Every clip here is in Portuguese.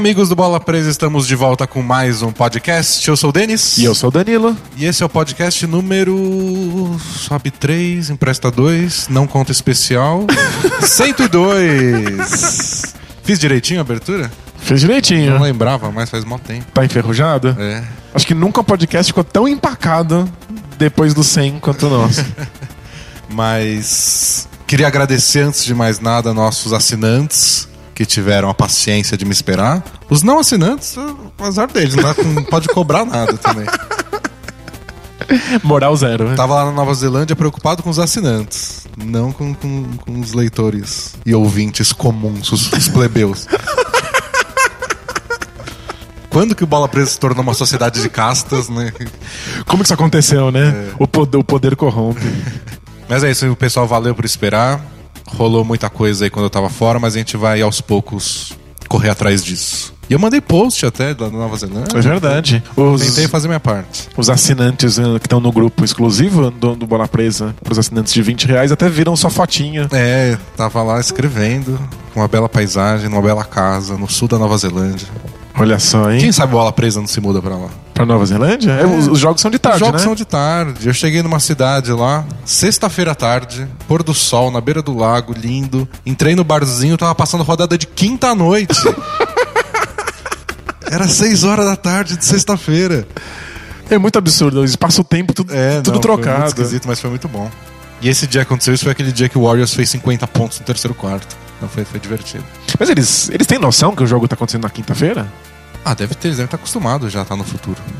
Amigos do Bola Presa, estamos de volta com mais um podcast. Eu sou o Denis. E eu sou o Danilo. E esse é o podcast número. Sobe 3, empresta 2, não conta especial. 102! Fiz direitinho a abertura? Fez direitinho. Não lembrava, mas faz mal tempo. Tá enferrujado? É. Acho que nunca um podcast ficou tão empacado depois do 100 quanto o nosso. Mas queria agradecer antes de mais nada nossos assinantes que tiveram a paciência de me esperar. Os não assinantes, o azar deles, não, dá- não pode cobrar nada também. Moral zero, né? Tava lá na Nova Zelândia preocupado com os assinantes, não com, com, com os leitores e ouvintes comuns, os, os plebeus. Quando que o Bola Presa se tornou uma sociedade de castas, né? Como que isso aconteceu, né? O, poder, o poder corrompe. Mas é isso, o pessoal valeu por esperar. Rolou muita coisa aí quando eu tava fora, mas a gente vai aos poucos correr atrás disso. E eu mandei post até da Nova Zelândia. É verdade. Os, Tentei fazer minha parte. os assinantes né, que estão no grupo exclusivo do, do Bola Presa, pros assinantes de 20 reais, até viram sua fotinha. É, tava lá escrevendo, com uma bela paisagem, numa bela casa, no sul da Nova Zelândia. Olha só, hein? Quem sabe bola presa não se muda pra lá? Pra Nova Zelândia? É, os, os jogos são de tarde, Os jogos né? são de tarde. Eu cheguei numa cidade lá, sexta-feira à tarde, pôr do sol, na beira do lago, lindo. Entrei no barzinho, tava passando rodada de quinta noite. Era seis horas da tarde de sexta-feira. É muito absurdo. Espaço-tempo, tudo, É, tudo não, Foi muito trocado. esquisito, mas foi muito bom. E esse dia que aconteceu isso foi aquele dia que o Warriors fez 50 pontos no terceiro quarto. Então foi, foi divertido. Mas eles, eles têm noção que o jogo tá acontecendo na quinta-feira? Ah, deve ter, eles devem estar acostumados já, tá no futuro.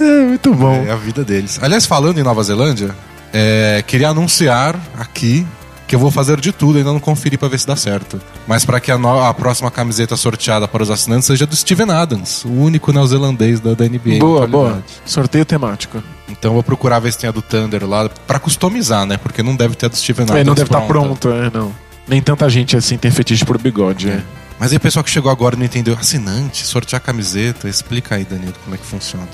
É, muito bom. É a vida deles. Aliás, falando em Nova Zelândia, é, queria anunciar aqui que eu vou fazer de tudo, ainda não conferi pra ver se dá certo. Mas para que a, no- a próxima camiseta sorteada para os assinantes seja do Steven Adams, o único neozelandês da, da NBA. Boa, boa. Sorteio temático. Então eu vou procurar ver se tem a do Thunder lá pra customizar, né? Porque não deve ter a do Steven Adams. É, não deve estar pronta. pronto, é, não. Nem tanta gente assim tem fetiche por bigode. É. Mas aí o pessoal que chegou agora e não entendeu. Assinante, sortear camiseta. Explica aí, Danilo, como é que funciona.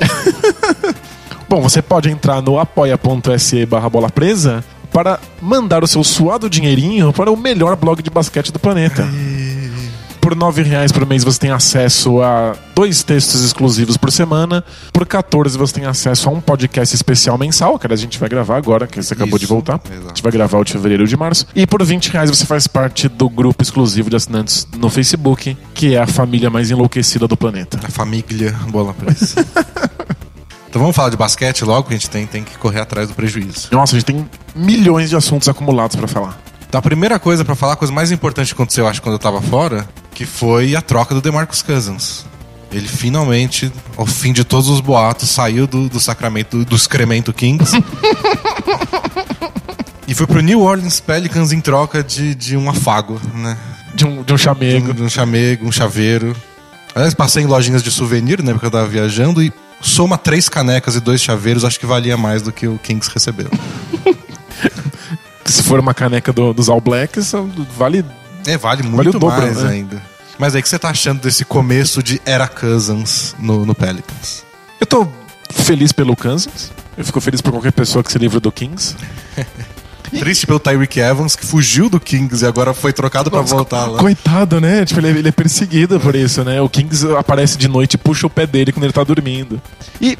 Bom, você pode entrar no apoia.se barra bola presa para mandar o seu suado dinheirinho para o melhor blog de basquete do planeta. Por 9 reais por mês você tem acesso a dois textos exclusivos por semana. Por 14 você tem acesso a um podcast especial mensal, que a gente vai gravar agora, que você acabou de Isso, voltar. exato. A gente vai gravar o de fevereiro e o de março. E por 20 reais você faz parte do grupo exclusivo de assinantes no Facebook, que é a família mais enlouquecida do planeta. A família bola presa. então vamos falar de basquete logo, que a gente tem, tem que correr atrás do prejuízo. Nossa, a gente tem milhões de assuntos acumulados pra falar. Então a primeira coisa pra falar, a coisa mais importante que aconteceu, eu acho, quando eu tava fora, que foi a troca do DeMarcus Cousins. Ele finalmente, ao fim de todos os boatos, saiu do, do sacramento do excremento Kings. e foi pro New Orleans Pelicans em troca de, de um afago, né? De um, de um De chamego. um, de um chamego, um chaveiro. Aliás, passei em lojinhas de souvenir, né? Porque eu tava viajando e soma três canecas e dois chaveiros, acho que valia mais do que o Kings recebeu. Se for uma caneca do- dos All Blacks, vale. É, vale Vale muito dobro, mais né? ainda. Mas aí, o que você tá achando desse começo de Era Cousins no, no Pelicans? Eu tô feliz pelo Kansas. Eu fico feliz por qualquer pessoa que se livre do Kings. Triste pelo Tyreek Evans, que fugiu do Kings e agora foi trocado pra voltar lá. Coitado, né? Tipo, ele, é- ele é perseguido por isso, né? O Kings aparece de noite e puxa o pé dele quando ele tá dormindo. E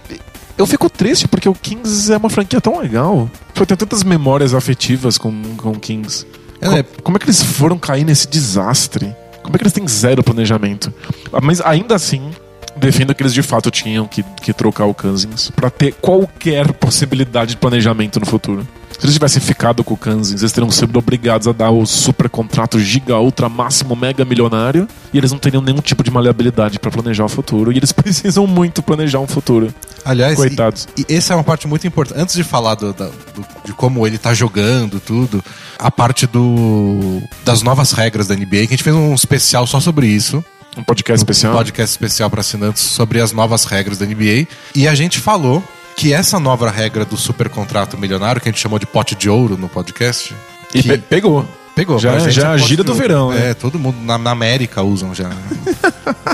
eu fico triste porque o Kings é uma franquia tão legal. Eu tenho tantas memórias afetivas com, com o Kings. É, Co-? Como é que eles foram cair nesse desastre? Como é que eles têm zero planejamento? Ah, Mas ainda assim, defendo que eles de fato tinham que, que trocar o Cousins pra ter qualquer possibilidade de planejamento no futuro. Se eles tivessem ficado com o Cousins, eles teriam sido obrigados a dar o super contrato giga, ultra, máximo, mega milionário e eles não teriam nenhum tipo de maleabilidade pra planejar o futuro. E eles precisam muito planejar um futuro. Aliás, Coitados. E, e essa é uma parte muito importante. Antes de falar do- da- do- de como ele tá jogando, tudo, a parte do das novas regras da NBA, que a gente fez um especial só sobre isso. Um podcast especial. Um podcast especial para assinantes sobre as novas regras da NBA. E a gente falou que essa nova regra do super contrato milionário, que a gente chamou de pote de ouro no podcast, E que pe- pegou. pegou. Já- já é a pote gíria de do ouro. verão, né? É, todo mundo na, na América usam já.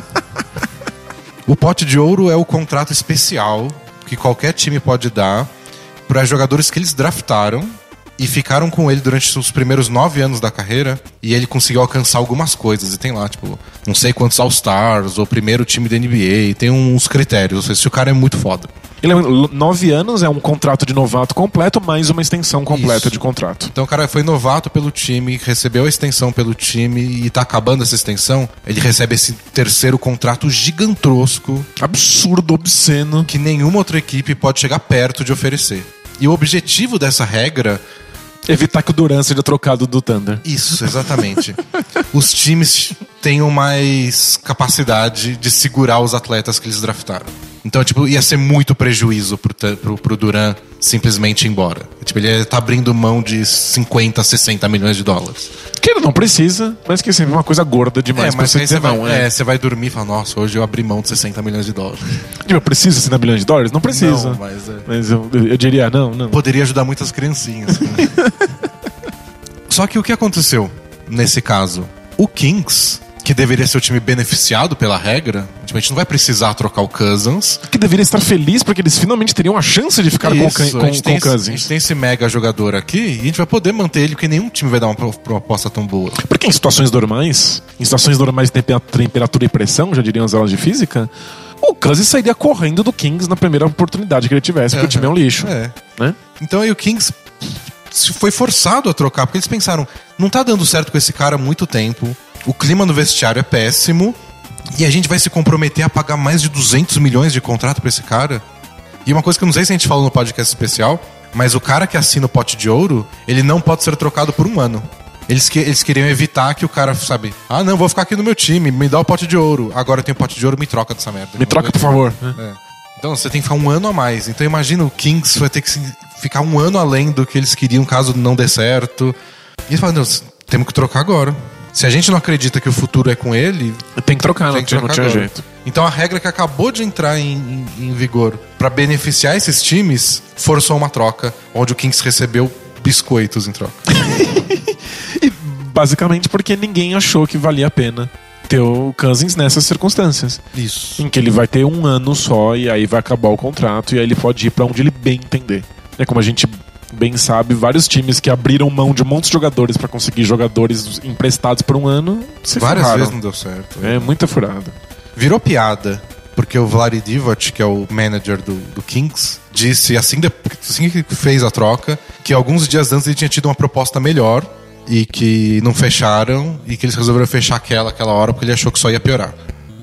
o pote de ouro é o contrato especial que qualquer time pode dar para jogadores que eles draftaram e ficaram com ele durante os primeiros nove anos da carreira e ele conseguiu alcançar algumas coisas. E tem lá, tipo, não sei quantos All-Stars, ou primeiro time da NBA, tem uns critérios. Ou seja, se o cara é muito foda. Ele é nove anos, é um contrato de novato completo, mais uma extensão completa Isso. de contrato. Então o cara foi novato pelo time, recebeu a extensão pelo time e tá acabando essa extensão. Ele recebe esse terceiro contrato gigantesco Absurdo, obsceno. que nenhuma outra equipe pode chegar perto de oferecer. E o objetivo dessa regra Evitar que o Duran seja trocado do Thunder. Isso, exatamente. os times tenham mais capacidade de segurar os atletas que eles draftaram. Então, tipo, ia ser muito prejuízo pro, pro, pro Duran simplesmente ir embora. Tipo, ele tá abrindo mão de 50, 60 milhões de dólares. Que ele não precisa, mas que é sempre uma coisa gorda demais você aí dizer você vai, não. É. é, você vai dormir e fala, nossa, hoje eu abri mão de 60 milhões de dólares. Tipo, precisa ser na bilhões de dólares? Não precisa. Não, mas é. Mas eu, eu diria, não, não. Poderia ajudar muitas criancinhas. Só que o que aconteceu nesse caso? O Kings, que deveria ser o time beneficiado pela regra, a gente não vai precisar trocar o Cousins. Que deveria estar feliz porque eles finalmente teriam a chance de ficar com, o Isso, com, gente com tem o esse- A Cousins. gente tem esse mega jogador aqui e a gente vai poder manter ele, porque nenhum time vai dar uma pro- proposta tão boa. Porque em situações normais, em situações normais de tempe- temperatura e pressão, já diriam as aulas de física, o Cousins sairia correndo do Kings na primeira oportunidade que ele tivesse, porque o time é um lixo. É. Né? Então aí o Kings foi forçado a trocar, porque eles pensaram, não tá dando certo com esse cara há muito tempo, o clima no vestiário é péssimo, e a gente vai se comprometer a pagar mais de 200 milhões de contrato pra esse cara. E uma coisa que eu não sei se a gente falou no podcast especial, mas o cara que assina o pote de ouro, ele não pode ser trocado por um ano. Eles, que, eles queriam evitar que o cara, sabe, ah, não, vou ficar aqui no meu time, me dá o pote de ouro. Agora eu tenho o pote de ouro, me troca dessa merda. Me troca, por favor. É. Então você tem que ficar um ano a mais. Então imagina o Kings vai ter que ficar um ano além do que eles queriam caso não dê certo. E eles falam, temos que trocar agora. Se a gente não acredita que o futuro é com ele, Tem que trocar, não, tem que tinha, não trocar tinha agora. jeito. Então a regra que acabou de entrar em, em- em vigor para beneficiar esses times forçou uma troca, onde o Kings recebeu biscoitos em troca. E basicamente porque ninguém achou que valia a pena ter o Cousins nessas circunstâncias. Isso. Em que ele vai ter um ano só e aí vai acabar o contrato e aí ele pode ir pra onde ele bem entender. É como a gente bem sabe, vários times que abriram mão de muitos jogadores pra conseguir jogadores emprestados por um ano se Várias vezes não deu certo. É muita furada. Virou piada, porque o Vladi Divac, que é o manager do, do Kings, disse assim, de- assim que fez a troca, que alguns dias antes ele tinha tido uma proposta melhor e que não fecharam e que eles resolveram fechar aquela aquela hora porque ele achou que só ia piorar.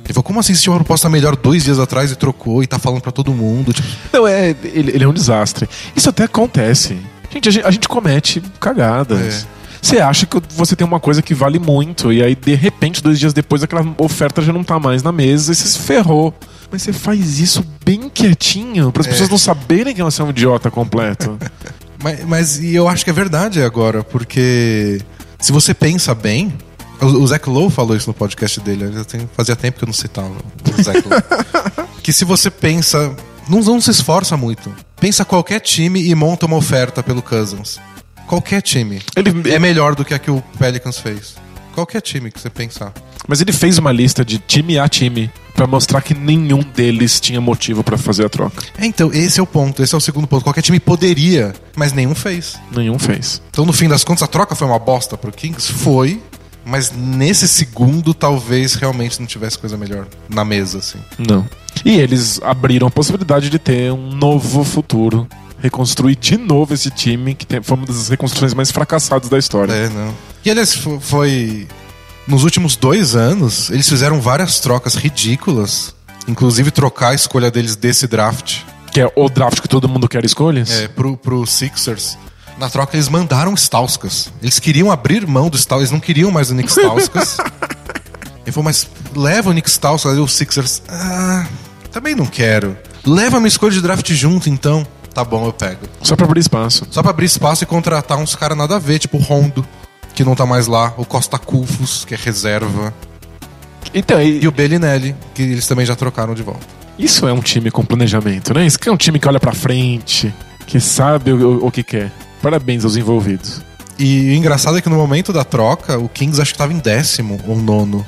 Ele falou, como assim você tinha uma proposta melhor dois dias atrás e trocou e tá falando pra todo mundo? Tipo, Não, é, ele, ele é um desastre. Isso até acontece. Gente, a gente, a gente comete cagadas. É. Você acha que você tem uma coisa que vale muito, e aí, de repente, dois dias depois, aquela oferta já não tá mais na mesa e você se ferrou. Mas você faz isso bem quietinho, para as pessoas não saberem que você é um idiota completo. Mas, mas e eu acho que é verdade agora, porque se você pensa bem. O, o Zach Lowe falou isso no podcast dele. Tenho- fazia tempo que eu não citava o Zach Lowe. que se você pensa. Não, não se esforça muito. Pensa qualquer time e monta uma oferta pelo Cousins. Qualquer time. Ele- É melhor do que a que o Pelicans fez. Qualquer time que você pensar. Mas ele fez uma lista de time a time pra mostrar que nenhum deles tinha motivo pra fazer a troca. É, então, esse é o ponto. Esse é o segundo ponto. Qualquer time poderia, mas nenhum fez. Nenhum fez. Então, no fim das contas, a troca foi uma bosta pro Kings? Foi. Mas nesse segundo, talvez realmente não tivesse coisa melhor na mesa, assim. Não. E eles abriram a possibilidade de ter um novo futuro. Reconstruir de novo esse time, que tem- foi uma das reconstruções mais fracassadas da história. É, não. E aliás, fo- foi. Nos últimos dois anos, eles fizeram várias trocas ridículas. Inclusive trocar a escolha deles desse draft Que é o draft que todo mundo quer escolhas. é, pro, pro Sixers. Na troca, eles mandaram Stauskas. Eles queriam abrir mão do Stauskas, eles não queriam mais o Nick Stauskas. Ele falou, mas leva o Nick Stauskas. Aí o Sixers, ah, também não quero. Leva a minha escolha de draft junto, então. Tá bom, eu pego. Só pra abrir espaço. Só pra abrir espaço e contratar uns caras nada a ver, tipo o Rondo, que não tá mais lá, o Costa Cufos, que é reserva, Então, e- e o Bellinelli, que eles também já trocaram de volta. isso é um time com planejamento, né? Isso que é um time que olha pra frente, que sabe o, o- o que quer. Parabéns aos envolvidos. E o engraçado é que no momento da troca, o Kings acho que tava em décimo ou nono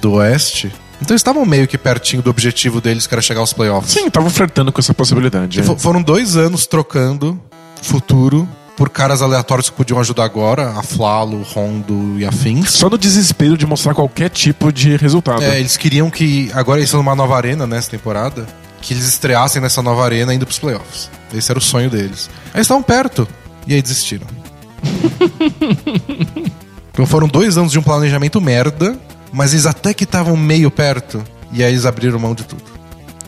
do Oeste. Então eles estavam meio que pertinho do objetivo deles, que era chegar aos playoffs. Sim, tava flertando com essa possibilidade. É. fo- foram dois anos trocando futuro por caras aleatórios que podiam ajudar agora, a Flalo, Rondo e afins. Só no desespero de mostrar qualquer tipo de resultado. É, eles queriam que, agora eles estão numa nova arena nessa temporada, que eles estreassem nessa nova arena indo pros playoffs. Esse era o sonho deles. Aí eles estavam perto, e aí desistiram. então foram dois anos de um planejamento merda, mas eles até que estavam meio perto, e aí eles abriram mão de tudo.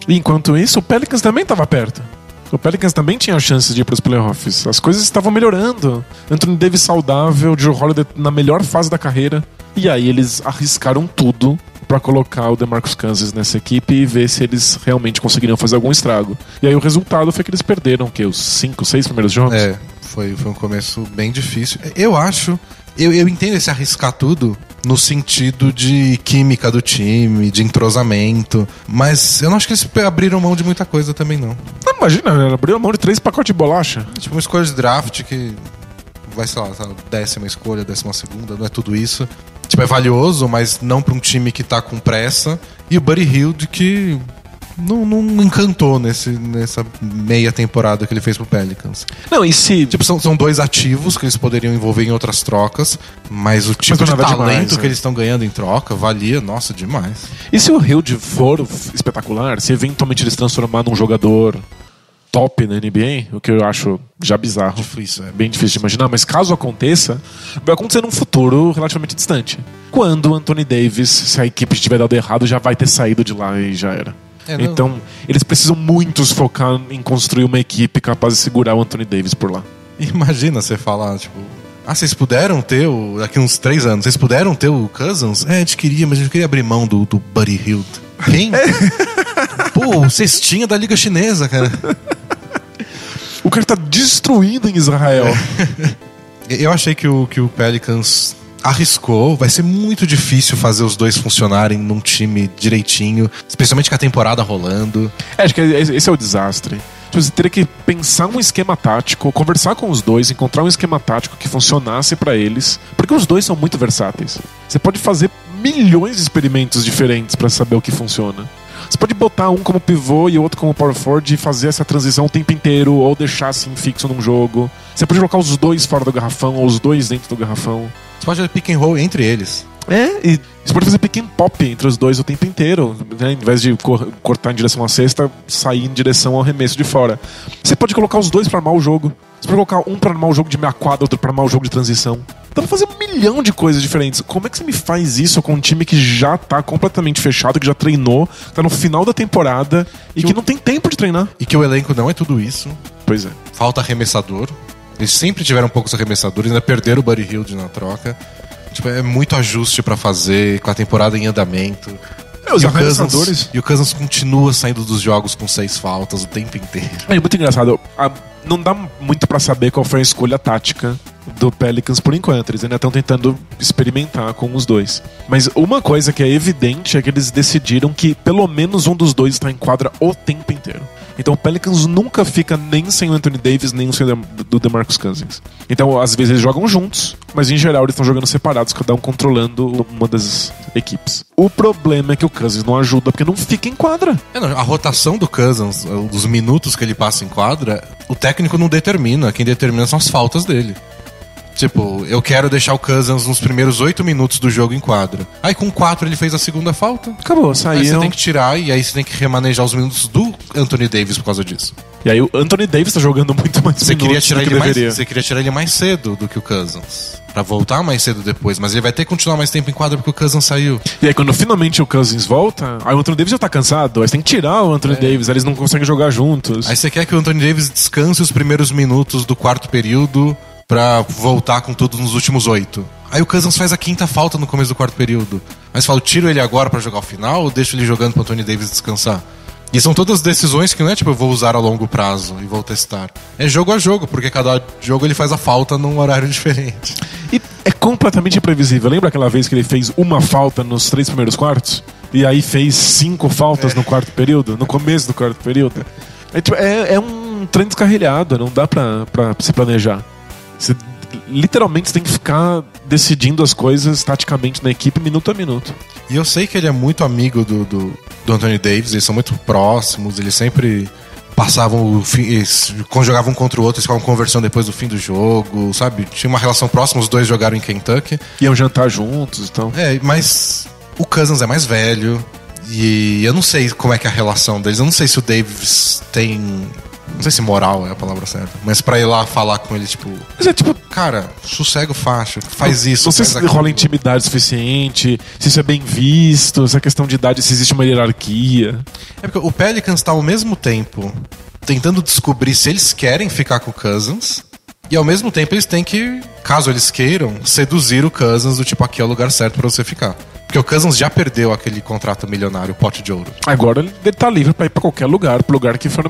E enquanto isso, o Pelicans também estava perto. O Pelicans também tinha a chance de ir para os playoffs. As coisas estavam melhorando. Anthony Davis saudável, Joe Holiday na melhor fase da carreira. E aí eles arriscaram tudo para colocar o DeMarcus Kansas nessa equipe e ver se eles realmente conseguiriam fazer algum estrago. E aí o resultado foi que eles perderam que os cinco, seis primeiros jogos. É, foi, foi um começo bem difícil. Eu acho, eu, eu entendo esse arriscar tudo no sentido de química do time, de entrosamento, mas eu não acho que eles abriram mão de muita coisa também não. Não, imagina, né? abriu mão de três pacotes de bolacha. Tipo uma escolha de draft que vai, sei lá, décima escolha, décima segunda, não é tudo isso. Tipo, é valioso, mas não para um time que tá com pressa. E o Buddy Hield que não, não encantou nesse, nessa meia temporada que ele fez pro Pelicans. Não, e se. Tipo, são, são dois ativos que eles poderiam envolver em outras trocas, mas o tipo Mas de nada talento demais, que né? eles estão ganhando em troca valia, nossa, demais. E se o Hild for espetacular, se eventualmente ele se transformar num jogador top na NBA, o que eu acho já bizarro. Difícil, é. Bem difícil de imaginar, mas caso aconteça, vai acontecer num futuro relativamente distante. Quando o Anthony Davis, se a equipe tiver dado errado, já vai ter saído de lá e já era. É, Então, eles precisam muito se focar em construir uma equipe capaz de segurar o Anthony Davis por lá. Imagina você falar, tipo. Ah, vocês puderam ter o. Daqui uns três anos, vocês puderam ter o Cousins? É, a gente queria, mas a gente queria abrir mão do, do Buddy Hield. Quem? Pô, o cestinha da Liga Chinesa, cara. O cara tá destruindo em Israel. Eu achei que o, que o Pelicans arriscou. Vai ser muito difícil fazer os dois funcionarem num time direitinho, especialmente com a temporada rolando. É, acho que esse é o desastre. Tipo, Você teria que pensar um esquema tático, conversar com os dois, encontrar um esquema tático que funcionasse pra eles, porque os dois são muito versáteis. Você pode fazer milhões de experimentos diferentes pra saber o que funciona. Você pode botar um como pivô e outro como power forward e fazer essa transição o tempo inteiro ou deixar assim fixo num jogo. Você pode colocar os dois fora do garrafão ou os dois dentro do garrafão. Você pode fazer pick and roll entre eles. É, e você pode fazer pick and pop entre os dois o tempo inteiro, né? Em vez de cor- cortar em direção à cesta, sair em direção ao arremesso de fora. Você pode colocar os dois pra armar o jogo. Você pode colocar um pra armar o jogo de meia quadra, outro pra armar o jogo de transição. Dá pra fazer um milhão de coisas diferentes. Como é que você me faz isso com um time que já tá completamente fechado, que já treinou, tá no final da temporada e que, Que o- não tem tempo de treinar? E que o elenco não é tudo isso. Pois é. Falta arremessador. Eles sempre tiveram poucos arremessadores, ainda perderam o Buddy Hield na troca. Tipo, é muito ajuste pra fazer, com a temporada em andamento. É, os e, o Cousins, arremessadores- e o Cousins continua saindo dos jogos com seis faltas o tempo inteiro. É muito engraçado. A- não dá muito pra saber qual foi a escolha tática do Pelicans por enquanto. Eles ainda estão tentando experimentar com os dois. Mas uma coisa que é evidente é que eles decidiram que pelo menos um dos dois está em quadra o tempo inteiro. Então o Pelicans nunca fica nem sem o Anthony Davis, nem sem o Dem- do DeMarcus Cousins. Então, às vezes eles jogam juntos, mas em geral eles estão jogando separados, cada um controlando uma das equipes. O problema é que o Cousins não ajuda porque não fica em quadra. É, não, a rotação do Cousins, os minutos que ele passa em quadra, o técnico não determina. Quem determina são as faltas dele. Tipo, eu quero deixar o Cousins nos primeiros oito minutos do jogo em quadra. Aí com quatro ele fez a segunda falta. Acabou, Aí saiu. você tem que tirar e aí você tem que remanejar os minutos do Anthony Davis por causa disso. E aí o Anthony Davis tá jogando muito mais Você queria, tirar do que ele mais, deveria. você queria tirar ele mais cedo do que o Cousins. Pra voltar mais cedo depois, mas ele vai ter que continuar mais tempo em quadra porque o Cousins saiu. E aí quando finalmente o Cousins volta, aí o Anthony Davis já tá cansado, aí você tem que tirar o Anthony Davis, aí eles não conseguem jogar juntos. É. Aí você quer que o Anthony Davis descanse os primeiros minutos do quarto período pra voltar com tudo nos últimos oito. Aí o Cousins faz a quinta falta no começo do quarto período. Você fala, tiro ele agora pra jogar o final ou deixo ele jogando pro Anthony Davis descansar? E são todas decisões que não é tipo, eu vou usar a longo prazo e vou testar. É jogo a jogo, porque cada jogo ele faz a falta num horário diferente. E é completamente imprevisível. Lembra aquela vez que ele fez uma falta nos três primeiros quartos? E aí fez cinco faltas no quarto período, no começo do quarto período? É, tipo, é, é um trem descarrilhado, não dá pra, pra se planejar. Você, literalmente você tem que ficar decidindo as coisas taticamente na equipe minuto a minuto. E eu sei que ele é muito amigo do, do, do Anthony Davis, eles são muito próximos, eles sempre passavam o fim, jogavam um contra o outro, eles ficavam conversando depois do fim do jogo, sabe? Tinha uma relação próxima, os dois jogaram em Kentucky. Iam jantar juntos então. É, mas o Cousins é mais velho. E eu não sei como é que é a relação deles. Eu não sei se o Davis tem. Não sei se moral é a palavra certa. Mas pra ir lá falar com ele, tipo. Mas é tipo, Cara, sossega o faixa, faz isso. não sei se aquilo." rola intimidade suficiente, se isso é bem visto, se a questão de idade, se existe uma hierarquia. É porque o Pelicans tá ao mesmo tempo tentando descobrir se eles querem ficar com o Cousins. E ao mesmo tempo eles têm que, caso eles queiram, seduzir o Cousins do tipo, aqui é o lugar certo pra você ficar. Porque o Cousins já perdeu aquele contrato milionário, o pote de ouro. Agora ele tá livre pra ir pra qualquer lugar, pro lugar que for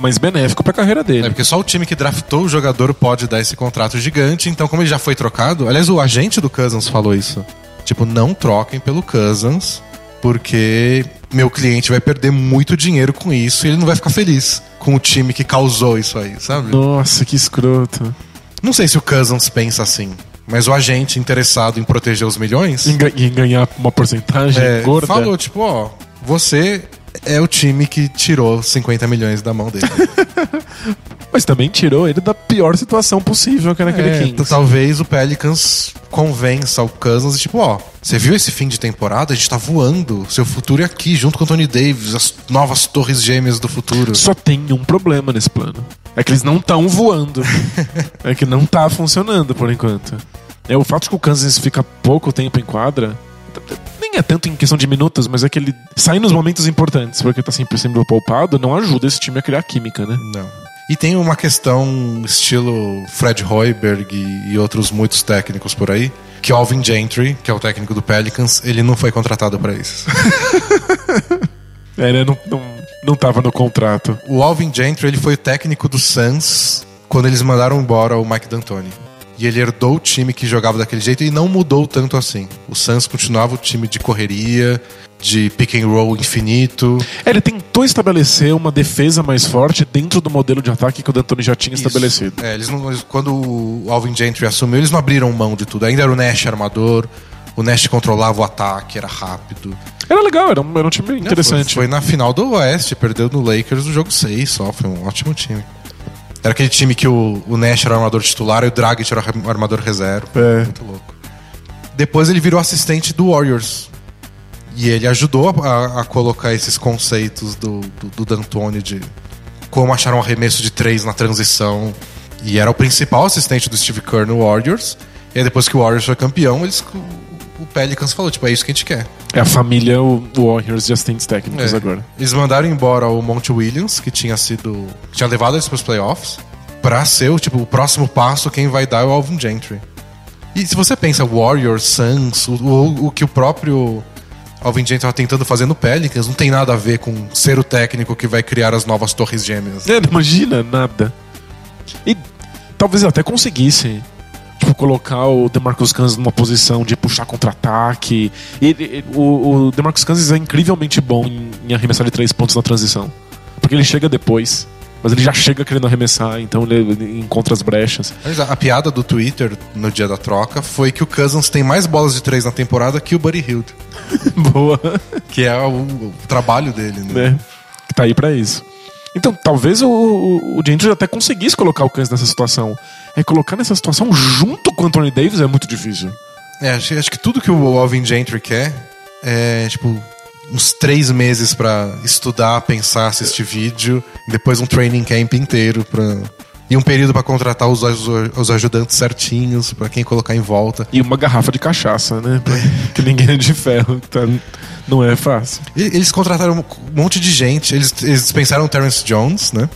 mais benéfico pra carreira É dele. porque só o time que draftou o jogador pode dar esse contrato gigante. Então, como ele já foi trocado, aliás, o agente do Cousins falou isso. Tipo, não troquem pelo Cousins, porque meu cliente vai perder muito dinheiro com isso e ele não vai ficar feliz com o time que causou isso aí, sabe? Nossa, que escroto. Não sei se o Cousins pensa assim, mas o agente interessado em proteger os milhões em ganhar uma porcentagem é, gorda. falou, tipo, ó, você é o time que tirou 50 milhões da mão dele. Mas também tirou ele da pior situação possível que era aquele É, Kings. t- talvez o Pelicans convença o Cousins, tipo, ó, você viu esse fim de temporada? A gente tá voando. Seu futuro é aqui, junto com o Tony Davis, as novas torres gêmeas do futuro. Só tem um problema nesse plano. É que eles não estão voando. é que não tá funcionando por enquanto. É o fato de que o Kansas fica pouco tempo em quadra. Nem é tanto em questão de minutos, mas é que ele sai nos momentos importantes, porque tá sempre sendo poupado, não ajuda esse time a criar química, né? Não. E tem uma questão estilo Fred Hoiberg e, outros muitos técnicos por aí, que Alvin Gentry, que é o técnico do Pelicans, ele não foi contratado pra isso. É, né? Não, não, não tava no contrato. o Alvin Gentry, ele foi o técnico do Suns quando eles mandaram embora o Mike D'Antoni. E ele herdou o time que jogava daquele jeito e não mudou tanto assim. O Suns continuava o time de correria, de pick and roll infinito. É, ele tentou estabelecer uma defesa mais forte dentro do modelo de ataque que o D'Antoni já tinha estabelecido. É, eles não, quando o Alvin Gentry assumiu, eles não abriram mão de tudo. Ainda era o Nash armador, o Nash controlava o ataque, era rápido. Era legal, era um, era um time Não, interessante. Foi, foi na final do Oeste, perdeu no Lakers no jogo 6 só, foi um ótimo time. Era aquele time que o, o Nash era o armador titular e o Dragic era o armador reserva. É. Muito louco. Depois ele virou assistente do Warriors. E ele ajudou a, a colocar esses conceitos do, do, do D'Antoni de como achar um arremesso de três na transição. E era o principal assistente do Steve Kerr no Warriors. E aí depois que o Warriors foi campeão, eles, o, Pelicans falou, tipo, é isso que a gente quer. É a família Warriors de assistentes técnicos É. agora. Eles mandaram embora o Monty Williams, que tinha sido. que tinha levado eles pros playoffs, pra ser o, tipo, o próximo passo, quem vai dar é o Alvin Gentry. E se você pensa Warriors, Suns, o, o, o que o próprio Alvin Gentry tava tentando fazer no Pelicans, não tem nada a ver com ser o técnico que vai criar as novas torres gêmeas. É, não imagina nada. E talvez até conseguisse. Tipo, colocar o DeMarcus Cousins numa posição de puxar contra-ataque. O, o DeMarcus Cousins é incrivelmente bom em, em arremessar de três pontos na transição. Porque ele chega depois, mas ele já chega querendo arremessar, então ele, encontra as brechas. A, a piada do Twitter no dia da troca foi que o Cousins tem mais bolas de três na temporada que o Buddy Hield, Boa. que é o, o trabalho dele, né? né? Que tá aí pra isso. Então, talvez o, o, o Gentry até conseguisse colocar o Kansas nessa situação. É colocar nessa situação junto com o Anthony Davis é muito difícil. É, acho, acho que tudo que o Alvin Gentry quer é, tipo, uns três meses pra estudar, pensar, assistir vídeo, depois um training camp inteiro pra. E um período pra contratar os, os, ajudantes certinhos, pra quem colocar em volta. E uma garrafa de cachaça, né? Pra- que ninguém é de ferro. Tá, não é fácil. E- Eles contrataram um monte de gente. Eles, eles dispensaram o Terrence Jones, né?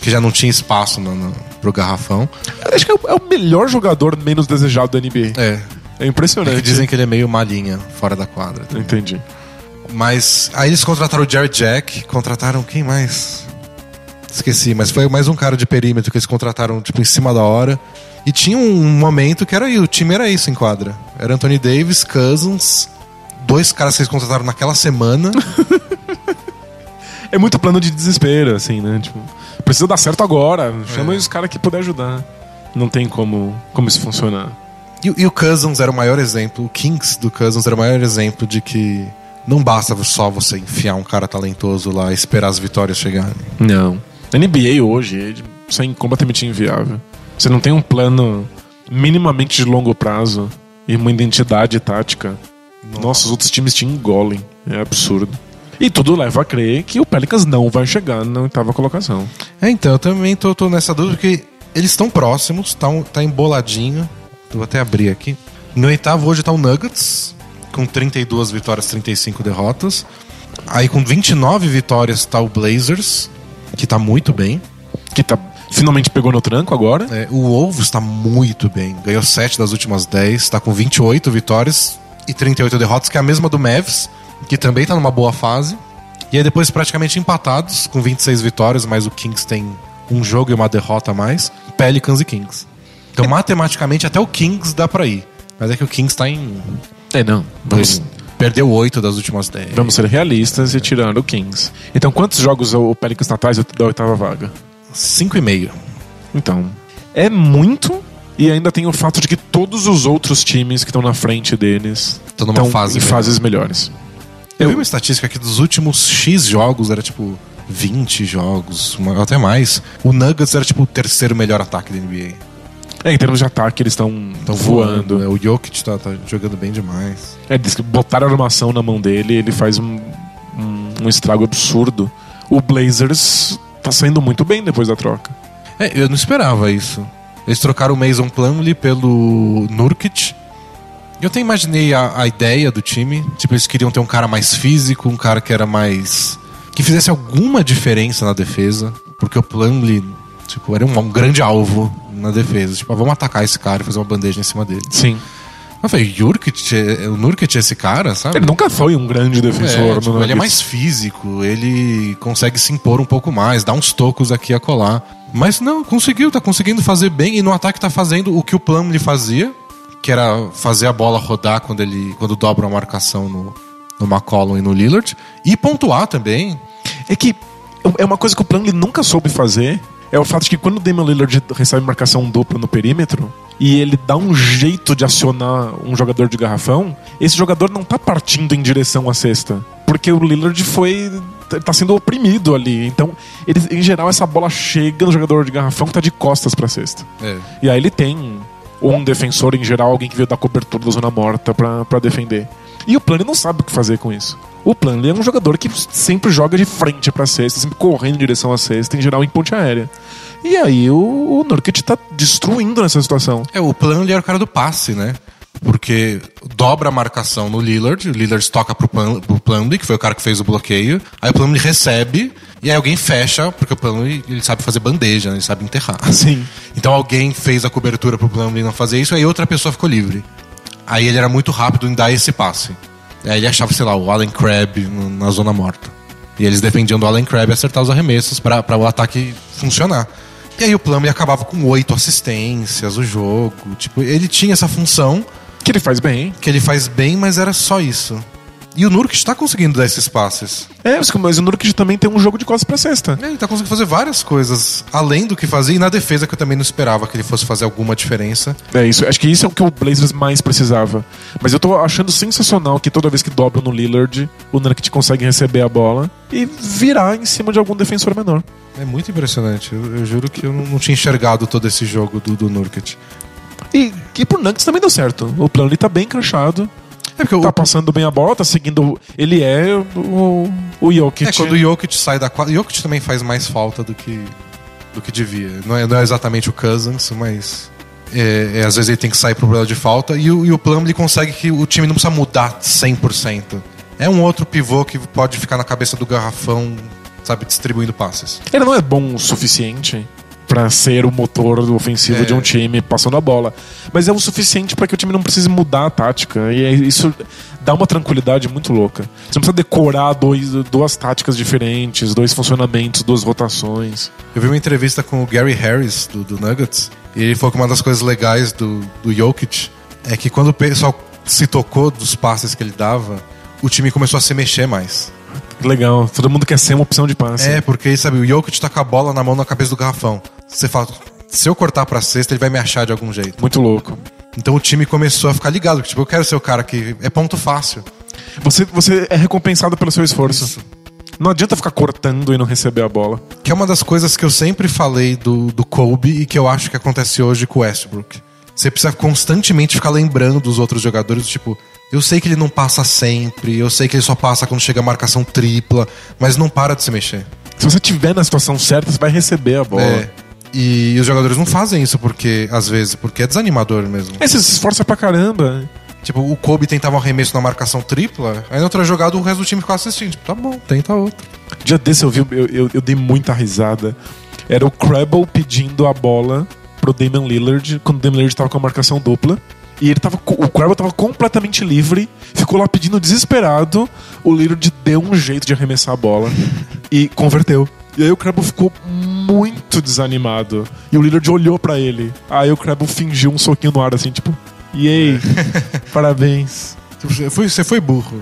Que já não tinha espaço no, no, pro garrafão. Eu acho que é o, é o melhor jogador menos desejado da NBA. É. É impressionante. que dizem que ele é meio malinha fora da quadra. Não Entendi. Mas aí eles contrataram o Jared Jack, contrataram quem mais? Esqueci, mas foi mais um cara de perímetro que eles contrataram tipo em cima da hora. E tinha um momento que era aí, o time era isso em quadra. Era Anthony Davis, Cousins, dois caras que eles contrataram naquela semana. É muito plano de desespero, assim, né? Tipo, precisa dar certo agora. Chama É. os caras que puder ajudar. Não tem como, como isso funcionar. e, e o Cousins era o maior exemplo, o Kings do Cousins era o maior exemplo de que não basta só você enfiar um cara talentoso lá e esperar as vitórias chegarem. Não. NBA hoje, é completamente inviável. Você não tem um plano minimamente de longo prazo e uma identidade tática. Nossa, os outros times te engolem. É absurdo. E tudo leva a crer que o Pelicans não vai chegar na oitava colocação. É, então, eu também tô, tô nessa dúvida porque eles estão próximos, tá, um- tá emboladinho. Vou até abrir aqui. No oitavo hoje tá o Nuggets, com 32 vitórias, 35 derrotas. Aí com 29 vitórias tá o Blazers, que tá muito bem. Que tá, finalmente pegou no tranco agora. É, o Wolves tá muito bem. Ganhou 7 das últimas 10, tá com 28 vitórias e 38 derrotas, que é a mesma do Mavs, que também tá numa boa fase. E aí depois praticamente empatados, com 26 vitórias, mas o Kings tem um jogo e uma derrota a mais. Pelicans e Kings. Então, matematicamente, até o Kings dá pra ir. Mas é que o Kings tá em. É, não. Vamos, Perdeu 8 das últimas 10. vamos ser realistas e tirando o Kings. Então, quantos jogos o Pelicans tá atrás da oitava vaga? 5,5. Então, é muito. E ainda tem o fato de que todos os outros times que estão na frente deles estão fase em melhor. fases melhores. Eu vi uma estatística que dos últimos X jogos era tipo 20 jogos, até mais. O Nuggets era tipo o terceiro melhor ataque da NBA. É, em termos de ataque, eles estão voando. voando. é, O Jokic tá, tá jogando bem demais. É, diz que botar a armação na mão dele, ele faz um, um, um estrago absurdo. O Blazers tá saindo muito bem depois da troca. É, eu não esperava isso. Eles trocaram o Mason Plumlee pelo Nurkic. Eu até imaginei a, a ideia do time. Tipo, eles queriam ter um cara mais físico, um cara que era mais. que fizesse alguma diferença na defesa. Porque o Plumlee, tipo, era um, um grande alvo na defesa. Tipo, ah, vamos atacar esse cara e fazer uma bandeja em cima dele. Sim. Falei, Jurkic, é- o Nurkic é esse cara, sabe? Ele nunca foi um grande defensor. É, tipo, no ele é mais físico, ele consegue se impor um pouco mais, dá uns tocos aqui e acolá. Mas não, conseguiu, tá conseguindo fazer bem e no ataque tá fazendo o que o Plumlee fazia, que era fazer a bola rodar quando ele quando dobra a marcação no, no McCollum e no Lillard e pontuar também. É que é uma coisa que o Plumlee nunca soube fazer. É o fato de que quando o Damian Lillard recebe marcação dupla no perímetro e ele dá um jeito de acionar um jogador de garrafão, esse jogador não tá partindo em direção à cesta. Porque o Lillard foi. tá sendo oprimido ali. Então, ele, em geral, essa bola chega no jogador de garrafão que tá de costas pra cesta. É. E aí ele tem um defensor, em geral, alguém que veio dar cobertura da zona morta pra, pra defender. E o Plane não sabe o que fazer com isso. O Plane é um jogador que sempre joga de frente pra cesta, sempre correndo em direção à cesta, em geral em ponte aérea. E aí o, o Nurkic tá destruindo nessa situação. É, o Plumlee era o cara do passe, né? Porque dobra a marcação no Lillard, o Lillard toca pro, Plum, pro Plumlee, que foi o cara que fez o bloqueio. Aí o Plumlee recebe, e aí alguém fecha, porque o Plumlee ele sabe fazer bandeja, né? ele sabe enterrar. Sim. Então alguém fez a cobertura pro Plumlee não fazer isso, aí outra pessoa ficou livre. Aí ele era muito rápido em dar esse passe. Aí ele achava, sei lá, o Allen Crabbe na zona morta. E eles defendiam do Allen Crabbe acertar os arremessos pra o ataque funcionar. E aí o Plumlee acabava com oito assistências, o jogo. Tipo, ele tinha essa função Que ele faz bem. que ele faz bem, mas era só isso. E o Nurkic tá conseguindo dar esses passes. É, mas o Nurkic também tem um jogo de costas pra cesta. É, Ele tá conseguindo fazer várias coisas além do que fazia. E na defesa, que eu também não esperava que ele fosse fazer alguma diferença. É isso, acho que isso é o que o Blazers mais precisava. Mas eu tô achando sensacional que toda vez que dobra no Lillard, o Nurkic consegue receber a bola e virar em cima de algum defensor menor. É muito impressionante. Eu, eu juro que eu não, não tinha enxergado todo esse jogo do, do Nurkic. E, e pro Nuggets também deu certo. O plano ele tá bem encaixado. É porque o, Tá passando bem a bola, tá seguindo. Ele é o, o Jokic. é, quando o Jokic sai da quadra. O Jokic também faz mais falta do que, do que devia. Não é, não é exatamente o Cousins, mas. É, é, às vezes ele tem que sair pro problema de falta. E o, e o Plumlee consegue que o time não precisa mudar 100%. É um outro pivô que pode ficar na cabeça do garrafão, sabe, distribuindo passes. Ele não é bom o suficiente pra ser o motor ofensivo É. de um time passando a bola. Mas é o suficiente pra que o time não precise mudar a tática. E é- isso dá uma tranquilidade muito louca. Você não precisa decorar dois, duas táticas diferentes, dois funcionamentos, duas rotações. Eu vi uma entrevista com o Gary Harris, do, do Nuggets, e ele falou que uma das coisas legais do, do Jokic é que quando o pessoal se tocou dos passes que ele dava, o time começou a se mexer mais. Legal, todo mundo quer ser uma opção de passe. É, porque, sabe, o Jokic tá com a bola na mão na cabeça do garrafão. Você fala, se eu cortar pra cesta, ele vai me achar de algum jeito. Muito louco. Então o time começou a ficar ligado, tipo, eu quero ser o cara que é ponto fácil. Você, você é recompensado pelo seu esforço. Não adianta ficar cortando e não receber a bola. Que é uma das coisas que eu sempre falei do, do Kobe e que eu acho que acontece hoje com o Westbrook. Você precisa constantemente ficar lembrando dos outros jogadores, tipo, eu sei que ele não passa sempre, eu sei que ele só passa quando chega a marcação tripla, mas não para de se mexer. Se você tiver na situação certa, você vai receber a bola. É. E os jogadores não fazem isso porque, às vezes, porque é desanimador mesmo. É, você se esforça pra caramba. Tipo, o Kobe tentava um arremesso na marcação tripla, aí na outra jogada o resto do time ficava assistindo. Tipo, tá bom, tenta outro. Dia desse eu vi, eu, eu, eu dei muita risada. Era o Crabble pedindo a bola pro Damian Lillard, quando o Damian Lillard tava com a marcação dupla. E ele tava, o Crabble tava completamente livre, ficou lá pedindo desesperado. O Lillard deu um jeito de arremessar a bola e converteu. E aí o Crabble ficou muito desanimado. E o Lillard olhou pra ele. Aí o Crabble fingiu um soquinho no ar assim, tipo, yay, parabéns. Você foi, você foi burro.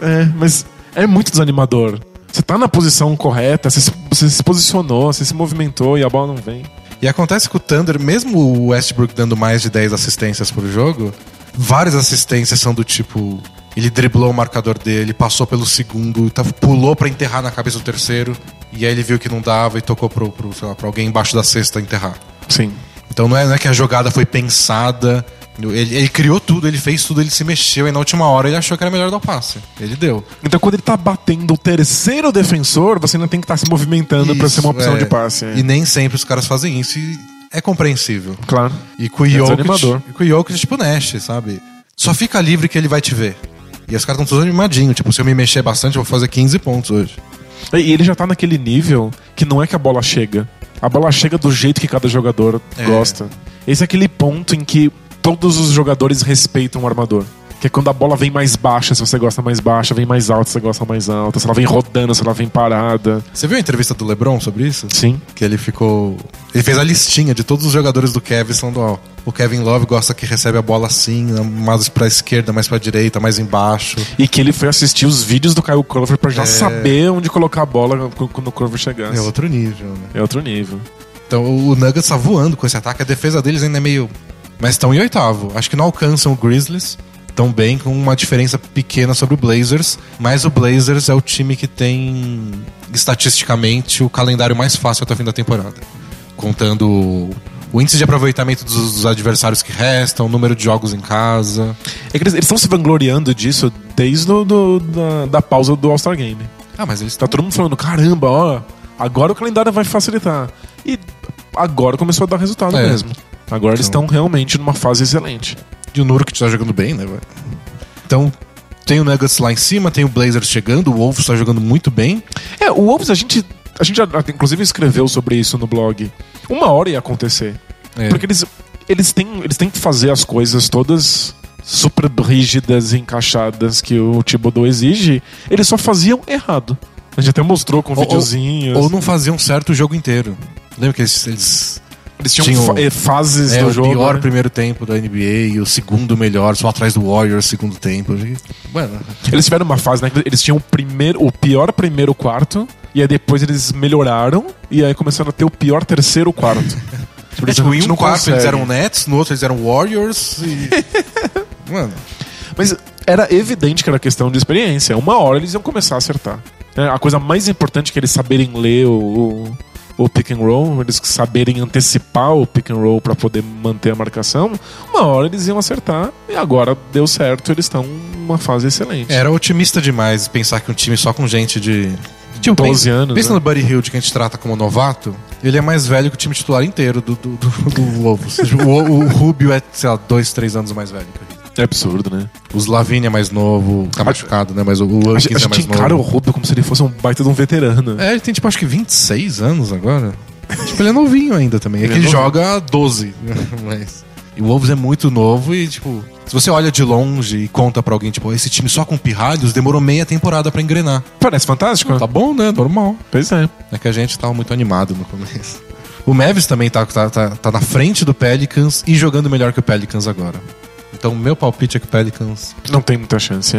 É, mas é muito desanimador. Você tá na posição correta, você se, você se posicionou, você se movimentou e a bola não vem. E acontece com o Thunder, mesmo o Westbrook dando mais de 10 assistências por jogo, várias assistências são do tipo. Ele driblou o marcador dele, passou pelo segundo, tá- pulou pra enterrar na cabeça do terceiro, e aí ele viu que não dava e tocou pro, pro, lá, pra alguém embaixo da cesta enterrar. Sim. Então não é, não é que a jogada foi pensada, ele, ele criou tudo, ele fez tudo, ele se mexeu, e na última hora ele achou que era melhor dar o passe. Ele deu. Então quando ele tá batendo o terceiro defensor, você ainda tem que estar se movimentando pra ser uma opção é. de passe. é. E nem sempre os caras fazem isso, e é compreensível. Claro. E com o É Jokic, desanimador. e com o Jokic, tipo Nash, sabe? Só fica livre que ele vai te ver. E os caras estão todos animadinhos. Tipo, se eu me mexer bastante, eu vou fazer 15 pontos hoje. E ele já tá naquele nível que não é que a bola chega. A bola chega do jeito que cada jogador É. gosta. Esse é aquele ponto em que todos os jogadores respeitam o armador. Que é quando a bola vem mais baixa, se você gosta mais baixa, vem mais alta, se você gosta mais alta, se ela vem rodando, se ela vem parada. Você viu a entrevista do LeBron sobre isso? Sim. Que ele ficou. Ele fez a listinha de todos os jogadores do Kevin, falando, ó, o Kevin Love gosta que recebe a bola assim, mais pra esquerda, mais pra direita, mais embaixo. E que ele foi assistir os vídeos do Kyle Corver pra já É. saber onde colocar a bola quando o Corver chegasse. É outro nível, né? É outro nível. Então o Nuggets tá voando com esse ataque, a defesa deles ainda é meio. Mas estão em oitavo. Acho que não alcançam o Grizzlies. Estão bem, com uma diferença pequena sobre o Blazers. Mas o Blazers é o time que tem, estatisticamente, o calendário mais fácil até o fim da temporada. Contando o índice de aproveitamento dos, adversários que restam, o número de jogos em casa. É que eles estão se vangloriando disso desde do, do- da, da pausa do All-Star Game. Ah, mas eles Tá todo mundo falando, caramba, ó, agora o calendário vai facilitar. E agora começou a dar resultado É. mesmo. Agora eles Então- estão realmente numa fase excelente. E o Nurk tá jogando bem, né? Então, tem o Nuggets lá em cima, tem o Blazers chegando, o Wolves tá jogando muito bem. É, o Wolves, a gente, a gente já, inclusive escreveu sobre isso no blog. Uma hora ia acontecer. É. Porque eles, eles, têm, eles têm que fazer as coisas todas super rígidas e encaixadas que o Thibodeau exige. Eles só faziam errado. A gente até mostrou com Ou- videozinhos. Ou não faziam certo o jogo inteiro. Lembra que eles, eles eles tinham tinham- fa- eh, fases é do o jogo. pior né? primeiro tempo da NBA e o segundo melhor, só atrás do Warriors, segundo tempo. Mano, Eles tiveram uma fase, né? Eles tinham o, primeiro, o pior primeiro quarto, e aí depois eles melhoraram, e aí começaram a ter o pior terceiro quarto. Tipo, é, eles tipo, em um quarto eles conseguem. eram Nets, no outro eles eram Warriors e... Mano, Mas era evidente que era questão de experiência. Uma hora eles iam começar a acertar. É, a coisa mais importante é que eles saberem ler o, o, o pick and roll, eles saberem antecipar o pick and roll para poder manter a marcação. Uma hora eles iam acertar, e agora deu certo, eles estão numa fase excelente. era otimista demais pensar que um time só com gente de... Tipo, 12 pensa- anos, Pensa né? no Buddy Hield, que a gente trata como novato. Ele é mais velho que o time titular inteiro do, do, do, do o, o Rubio é, sei lá, dois, três anos mais velho que. É absurdo, né? O Slavin é mais novo, tá machucado, né? Mas o, o A, Wilkins gente- a é gente mais encara o. Rubio como se ele fosse um baita de um veterano. É, ele tem tipo acho que 26 anos agora. tipo, ele é novinho ainda também. É Ele que é ele joga 12. Mas. E o Wolves é muito novo e, tipo, se você olha de longe e conta pra alguém, tipo, esse time só com pirralhos demorou meia temporada pra engrenar. Parece fantástico. Tá bom, né? Normal. Pois é. É que a gente tava muito animado no começo. O Mavis também tá, tá, tá, tá na frente do Pelicans e jogando melhor que o Pelicans agora. Então, meu palpite é que o Pelicans. Não tem muita chance. É.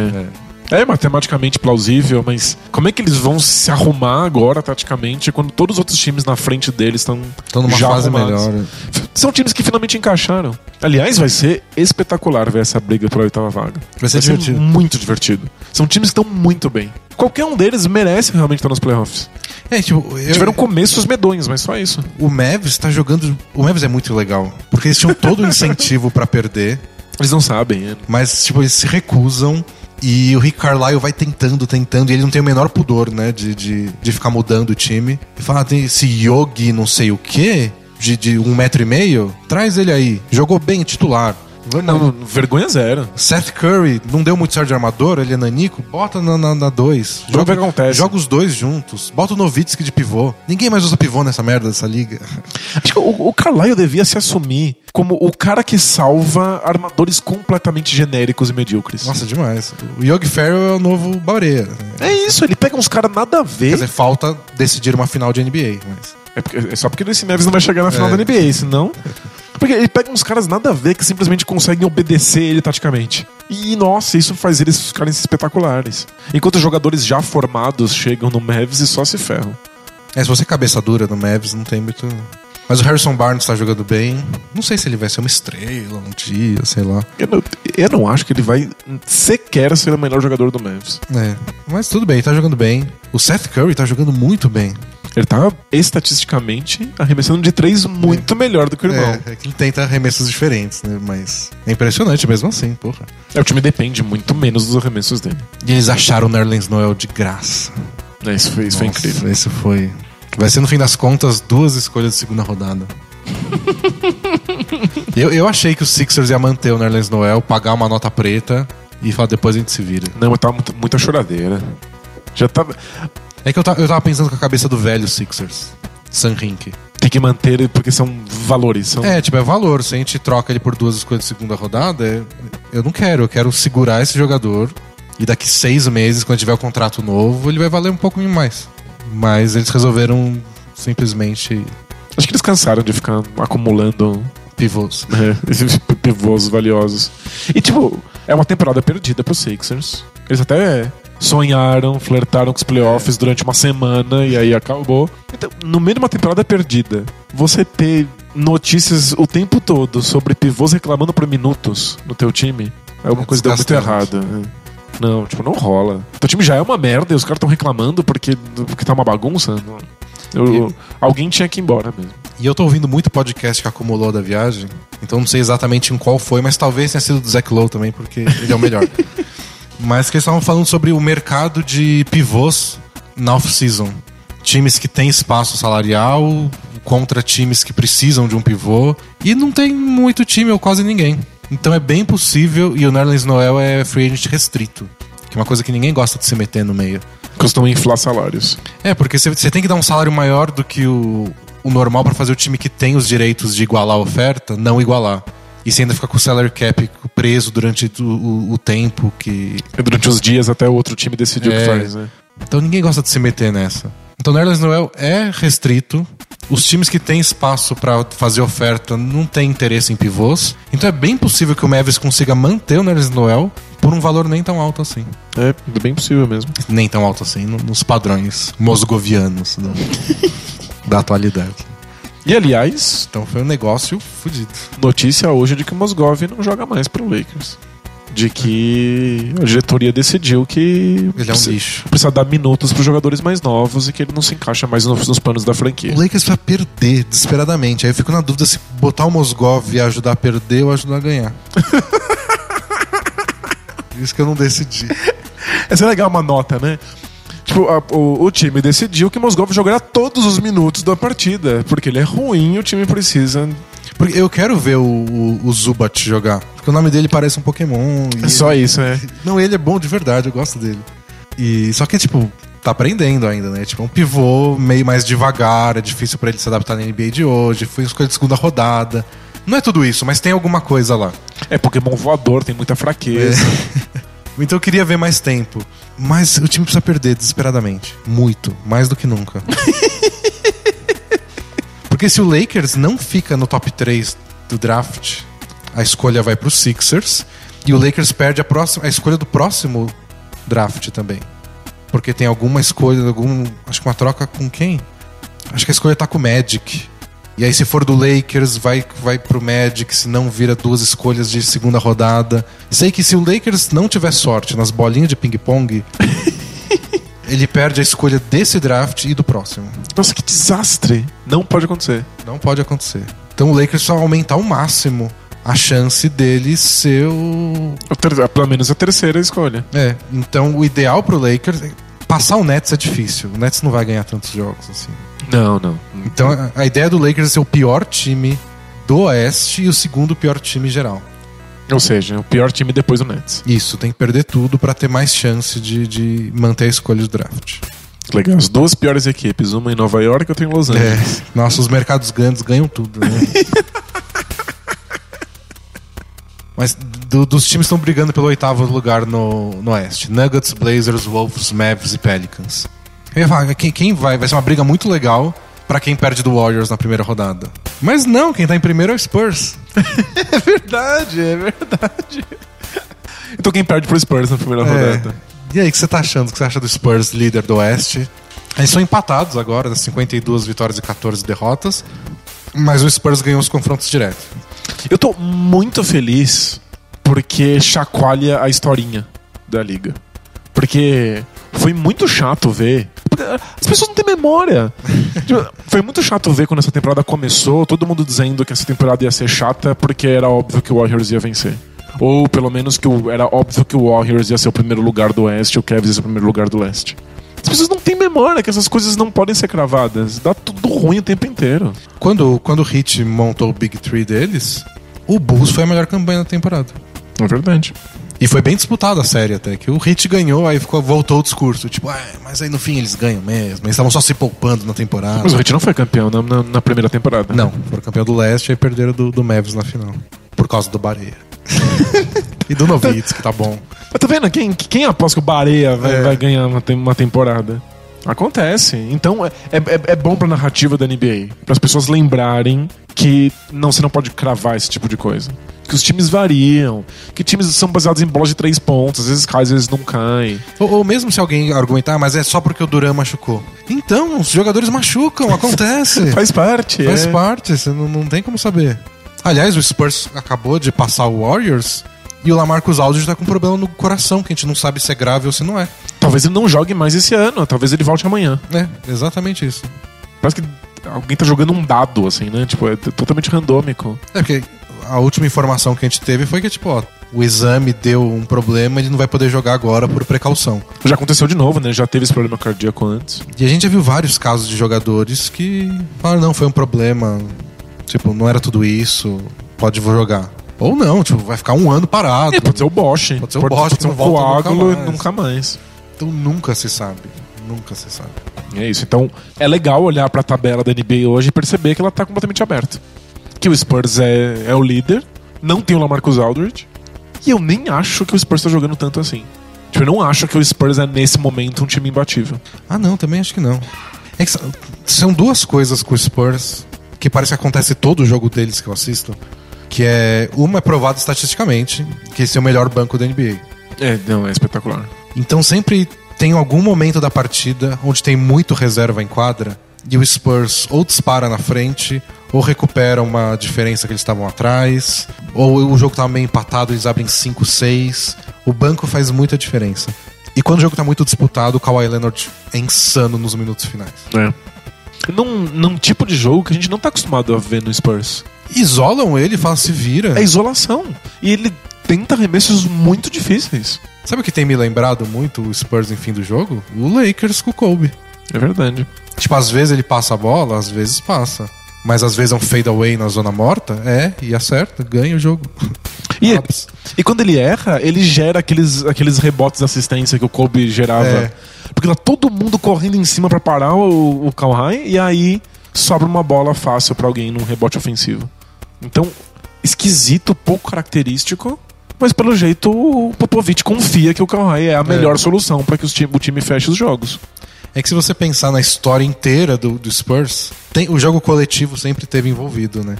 É. É matematicamente plausível, mas como é que eles vão se arrumar agora, taticamente, quando todos os outros times na frente deles estão Estão numa já fase arrumados? melhor. São times que finalmente encaixaram. Aliás, vai ser espetacular ver essa briga pela oitava vaga. Vai ser divertido. muito divertido. São times que estão muito bem. Qualquer um deles merece realmente estar nos playoffs. É, tipo, eu- Tiveram começos medonhos, mas só isso. o Mavs tá jogando. O Mavs é muito legal. Porque eles tinham todo o incentivo pra perder. Eles não sabem. é. Mas, tipo, eles se recusam. E o Rick Carlisle vai tentando, tentando, e ele não tem o menor pudor, né, de, de, de ficar mudando o time. E fala, ah, tem esse Yogi não sei o quê, de, de um metro e meio, traz ele aí. Jogou bem, titular. Não, vergonha zero. Seth Curry não deu muito certo de armador, ele é nanico, bota na 2. Na, na dois. Vamos ver o que acontece. Joga os dois juntos. Bota o Novitsky de pivô. Ninguém mais usa pivô nessa merda dessa liga. Acho que o, o Carlisle devia se assumir como o cara que salva armadores completamente genéricos e medíocres. Nossa, demais. O Yogi Ferrell é o novo Baureia. É isso, ele pega uns caras nada a ver. Quer dizer, falta decidir uma final de NBA, mas... É, porque- é só porque esse Neves não vai chegar na final É. da NBA, senão. Porque ele pega uns caras nada a ver que simplesmente conseguem obedecer ele taticamente. E, nossa, isso faz eles ficarem espetaculares. Enquanto os jogadores já formados chegam no Mavs e só se ferram. É, se você é cabeça dura no Mavs, não tem muito... Mas o Harrison Barnes tá jogando bem. Não sei se ele vai ser uma estrela um dia, sei lá. Eu não, eu não acho que ele vai sequer ser o melhor jogador do Mavs. É. Mas tudo bem, ele tá jogando bem. O Seth Curry tá jogando muito bem. Ele tá estatisticamente arremessando de três muito melhor do que o irmão. É, é que ele tenta arremessos diferentes, né? Mas é impressionante mesmo assim, porra. É, o time depende muito menos dos arremessos dele. E eles acharam o Nerlens Noel de graça. É, isso foi, isso foi Nossa, incrível. Isso foi. Vai ser, no fim das contas, duas escolhas de segunda rodada. eu, eu achei que o Sixers ia manter o Nerlens Noel, pagar uma nota preta e falar depois a gente se vira. Não, mas tava muito- muita choradeira. Já tava. É que eu, eu tava pensando com a cabeça do velho Sixers, Sam Hink. Tem que manter porque são valores. São... É, tipo, é valor. Se a gente troca ele por duas escolhas de segunda rodada, é- eu não quero. Eu quero segurar esse jogador e daqui seis meses, quando tiver o contrato novo, ele vai valer um pouco mais. Mas eles resolveram simplesmente Acho que eles cansaram de ficar acumulando pivôs. é, esses pivôs valiosos. E, tipo, é uma temporada perdida pro Sixers. Eles até sonharam, flertaram com os playoffs durante uma semana e aí acabou. Então, no meio de uma temporada perdida, você ter notícias o tempo todo sobre pivôs reclamando por minutos no teu time é alguma É coisa que deu muito errada. é. Não, tipo, não rola. Teu time já é uma merda e os caras estão reclamando porque, porque tá uma bagunça. Eu- alguém tinha que ir embora mesmo. E eu tô ouvindo muito podcast que acumulou da viagem, então não sei exatamente em qual foi, mas talvez tenha sido do Zach Lowe também, porque ele é o melhor. mas que eles estavam falando sobre o mercado de pivôs na off-season. Times que têm espaço salarial contra times que precisam de um pivô. E não tem muito time ou quase ninguém. Então é bem possível, e o Nerlens Noel é free agent restrito. Que é uma coisa que ninguém gosta de se meter no meio. Costumam inflar salários. É, porque você- tem que dar um salário maior do que o, o normal pra fazer o time que tem os direitos de igualar a oferta não igualar. E você ainda fica com o salary cap preso durante o, o- o tempo que. Durante os dias até o outro time decidir o É. que faz, né? Então ninguém gosta de se meter nessa. Então o Nerlens Noel é restrito. Os times que têm espaço pra fazer oferta não têm interesse em pivôs. Então é bem possível que o Mavis consiga manter o Nerlens Noel por um valor nem tão alto assim. É bem possível mesmo. Nem tão alto assim, no- nos padrões mosgovianos da, da atualidade. E aliás, Então foi um negócio fudido. notícia hoje de que o Mosgov não joga mais pro Lakers. De que a diretoria decidiu que Ele é um lixo. precisa dar minutos pros jogadores mais novos e que ele não se encaixa mais nos, nos planos da franquia. O Lakers vai perder desesperadamente. Aí eu fico na dúvida se botar o Mosgov e ajudar a perder ou ajudar a ganhar. Isso que eu não decidi. Essa é legal uma nota, né? Tipo, a- o, o time decidiu que o Mosgov jogará todos os minutos da partida. Porque ele é ruim e o time precisa. Porque eu quero ver o, o, o Zubat jogar. Porque o nome dele parece um Pokémon. É só isso, é. Não, ele é bom de verdade, eu gosto dele. E só que, tipo, tá aprendendo ainda, né? Tipo, é um pivô meio mais devagar, é difícil pra ele se adaptar na NBA de hoje, foi escolha de segunda rodada. Não é tudo isso, mas tem alguma coisa lá. É Pokémon voador, tem muita fraqueza. Então eu queria ver mais tempo. Mas o time precisa perder desesperadamente. Muito. Mais do que nunca. Porque se o Lakers não fica no top 3 do draft, a escolha vai pro Sixers. E o Lakers perde a, próxima, a escolha do próximo draft também. Porque tem alguma escolha, algum. Acho que uma troca com quem? Acho que a escolha tá com o Magic. E aí, se for do Lakers, vai, vai pro Magic, se não vira duas escolhas de segunda rodada. Sei que se o Lakers não tiver sorte nas bolinhas de ping-pong, ele perde a escolha desse draft e do próximo. Nossa, que desastre! Não pode acontecer. Não pode acontecer. Então o Lakers só aumentar ao máximo a chance dele ser o. Ter- Pelo menos a terceira escolha. É, então o ideal pro Lakers. Passar o Nets é difícil. O Nets não vai ganhar tantos jogos assim. Não, não. Então a- ideia do Lakers é ser o pior time do Oeste e o segundo pior time geral. Ou seja, o pior time depois do Nets. Isso, tem que perder tudo pra ter mais chance de, de manter a escolha do draft. Legal. As duas piores equipes, uma em Nova York e outra em Los Angeles. É, nossa, os mercados grandes ganham tudo, né? Mas do- dos times estão brigando pelo oitavo lugar no, no Oeste: Nuggets, Blazers, Wolves, Mavs e Pelicans. Eu ia falar, quem, quem vai? Vai ser uma briga muito legal pra quem perde do Warriors na primeira rodada. Mas não, quem tá em primeiro é o Spurs. É verdade, é verdade. Então quem perde pro Spurs na primeira rodada? E aí, o que você tá achando? O que você acha do Spurs, líder do Oeste? Eles são empatados agora, das 52 vitórias e 14 derrotas. Mas o Spurs ganhou os confrontos diretos. Eu tô muito feliz porque chacoalha a historinha da liga. Porque foi muito chato ver. As pessoas não têm memória. Tipo, foi muito chato ver quando essa temporada começou, todo mundo dizendo que essa temporada ia ser chata porque era óbvio que o Warriors ia vencer. Ou pelo menos que o- era óbvio que o Warriors ia ser o primeiro lugar do Oeste e o Cavs ia ser o primeiro lugar do Leste. As pessoas não têm memória que essas coisas não podem ser cravadas. Dá tudo ruim o tempo inteiro. Quando, quando o Heat montou o Big Three deles, o Bulls foi a melhor campanha da temporada. É verdade. E foi bem disputada a série até, que o Heat ganhou, aí ficou, voltou o discurso. Tipo, ah, mas aí no fim eles ganham mesmo. Eles estavam só se poupando na temporada. Mas o Heat não foi campeão na, na- na primeira temporada. Não, foram campeão do leste e perderam do, do Mavs na final. Por causa do Bareia. e do Novitz, que tá bom. Mas tá vendo? Quem, quem aposta que o Bareia vai, É. vai ganhar uma, uma temporada? Acontece. Então é, é, é bom pra narrativa da NBA. Para as pessoas lembrarem que não você não pode cravar esse tipo de coisa. Que os times variam. Que times são baseados em bolas de três pontos. Às vezes cai, às vezes não cai. Ou, ou mesmo se alguém argumentar, "Ah, mas é só porque o Duran machucou. Então, os jogadores machucam, acontece. Faz parte. Faz é. parte, você não, não tem como saber. Aliás, o Spurs acabou de passar o Warriors e o Lamarcus Aldridge tá com um problema no coração, que a gente não sabe se é grave ou se não é. Talvez ele não jogue mais esse ano. Talvez ele volte amanhã. É, exatamente isso. Parece que alguém tá jogando um dado, assim, né? Tipo, é totalmente randômico. É porque a última informação que a gente teve foi que, tipo, ó, o exame deu um problema, ele não vai poder jogar agora por precaução. Já aconteceu de novo, né? Já teve esse problema cardíaco antes. E a gente já viu vários casos de jogadores que falaram, não, foi um problema, tipo, não era tudo isso, pode jogar. Ou não, tipo, vai ficar um ano parado. É, pode ser o Bosch. Pode ser o Bosch, Pode ser um nunca coágulo e mais. nunca mais. Então nunca se sabe. Nunca se sabe. É isso. Então é legal olhar pra tabela da NBA hoje e perceber que ela tá completamente aberta. Que o Spurs é, é o líder, não tem o Lamarcus Aldridge, e eu nem acho que o Spurs tá jogando tanto assim. Tipo, eu não acho que o Spurs é nesse momento um time imbatível. Ah, não, também acho que não. É que são- duas coisas com o Spurs que parece que acontece todo jogo deles que eu assisto. Que é. Uma é provado estatisticamente, que esse é o melhor banco da NBA. É, não, é espetacular. Então sempre tem algum momento da partida onde tem muito reserva em quadra e o Spurs ou dispara na frente ou recupera uma diferença que eles estavam atrás, ou o jogo estava meio empatado, eles abrem 5-6. O banco faz muita diferença. E quando o jogo tá muito disputado, o Kawhi Leonard é insano nos minutos finais. É. Num, num tipo de jogo que a gente não tá acostumado a ver no Spurs. Isolam ele falam, se vira. É isolação. E ele tenta arremessos muito difíceis. Sabe o que tem me lembrado muito o Spurs em fim do jogo? O Lakers com o Kobe. É verdade. Tipo, às vezes ele passa a bola, às vezes passa. Mas às vezes é um fade away na zona morta, é, e acerta, ganha o jogo. E, Ops. e quando ele erra, ele gera aqueles, aqueles rebotes de assistência que o Kobe gerava. É. Porque tá todo mundo correndo em cima pra parar o, o Kawhi e aí sobra uma bola fácil pra alguém num rebote ofensivo. Então, esquisito, pouco característico, mas pelo jeito o Popovich confia que o Kawhi é a melhor solução pra que os time, o time feche os jogos. É que se você pensar na história inteira do, do Spurs, tem, o jogo coletivo sempre teve envolvido, né?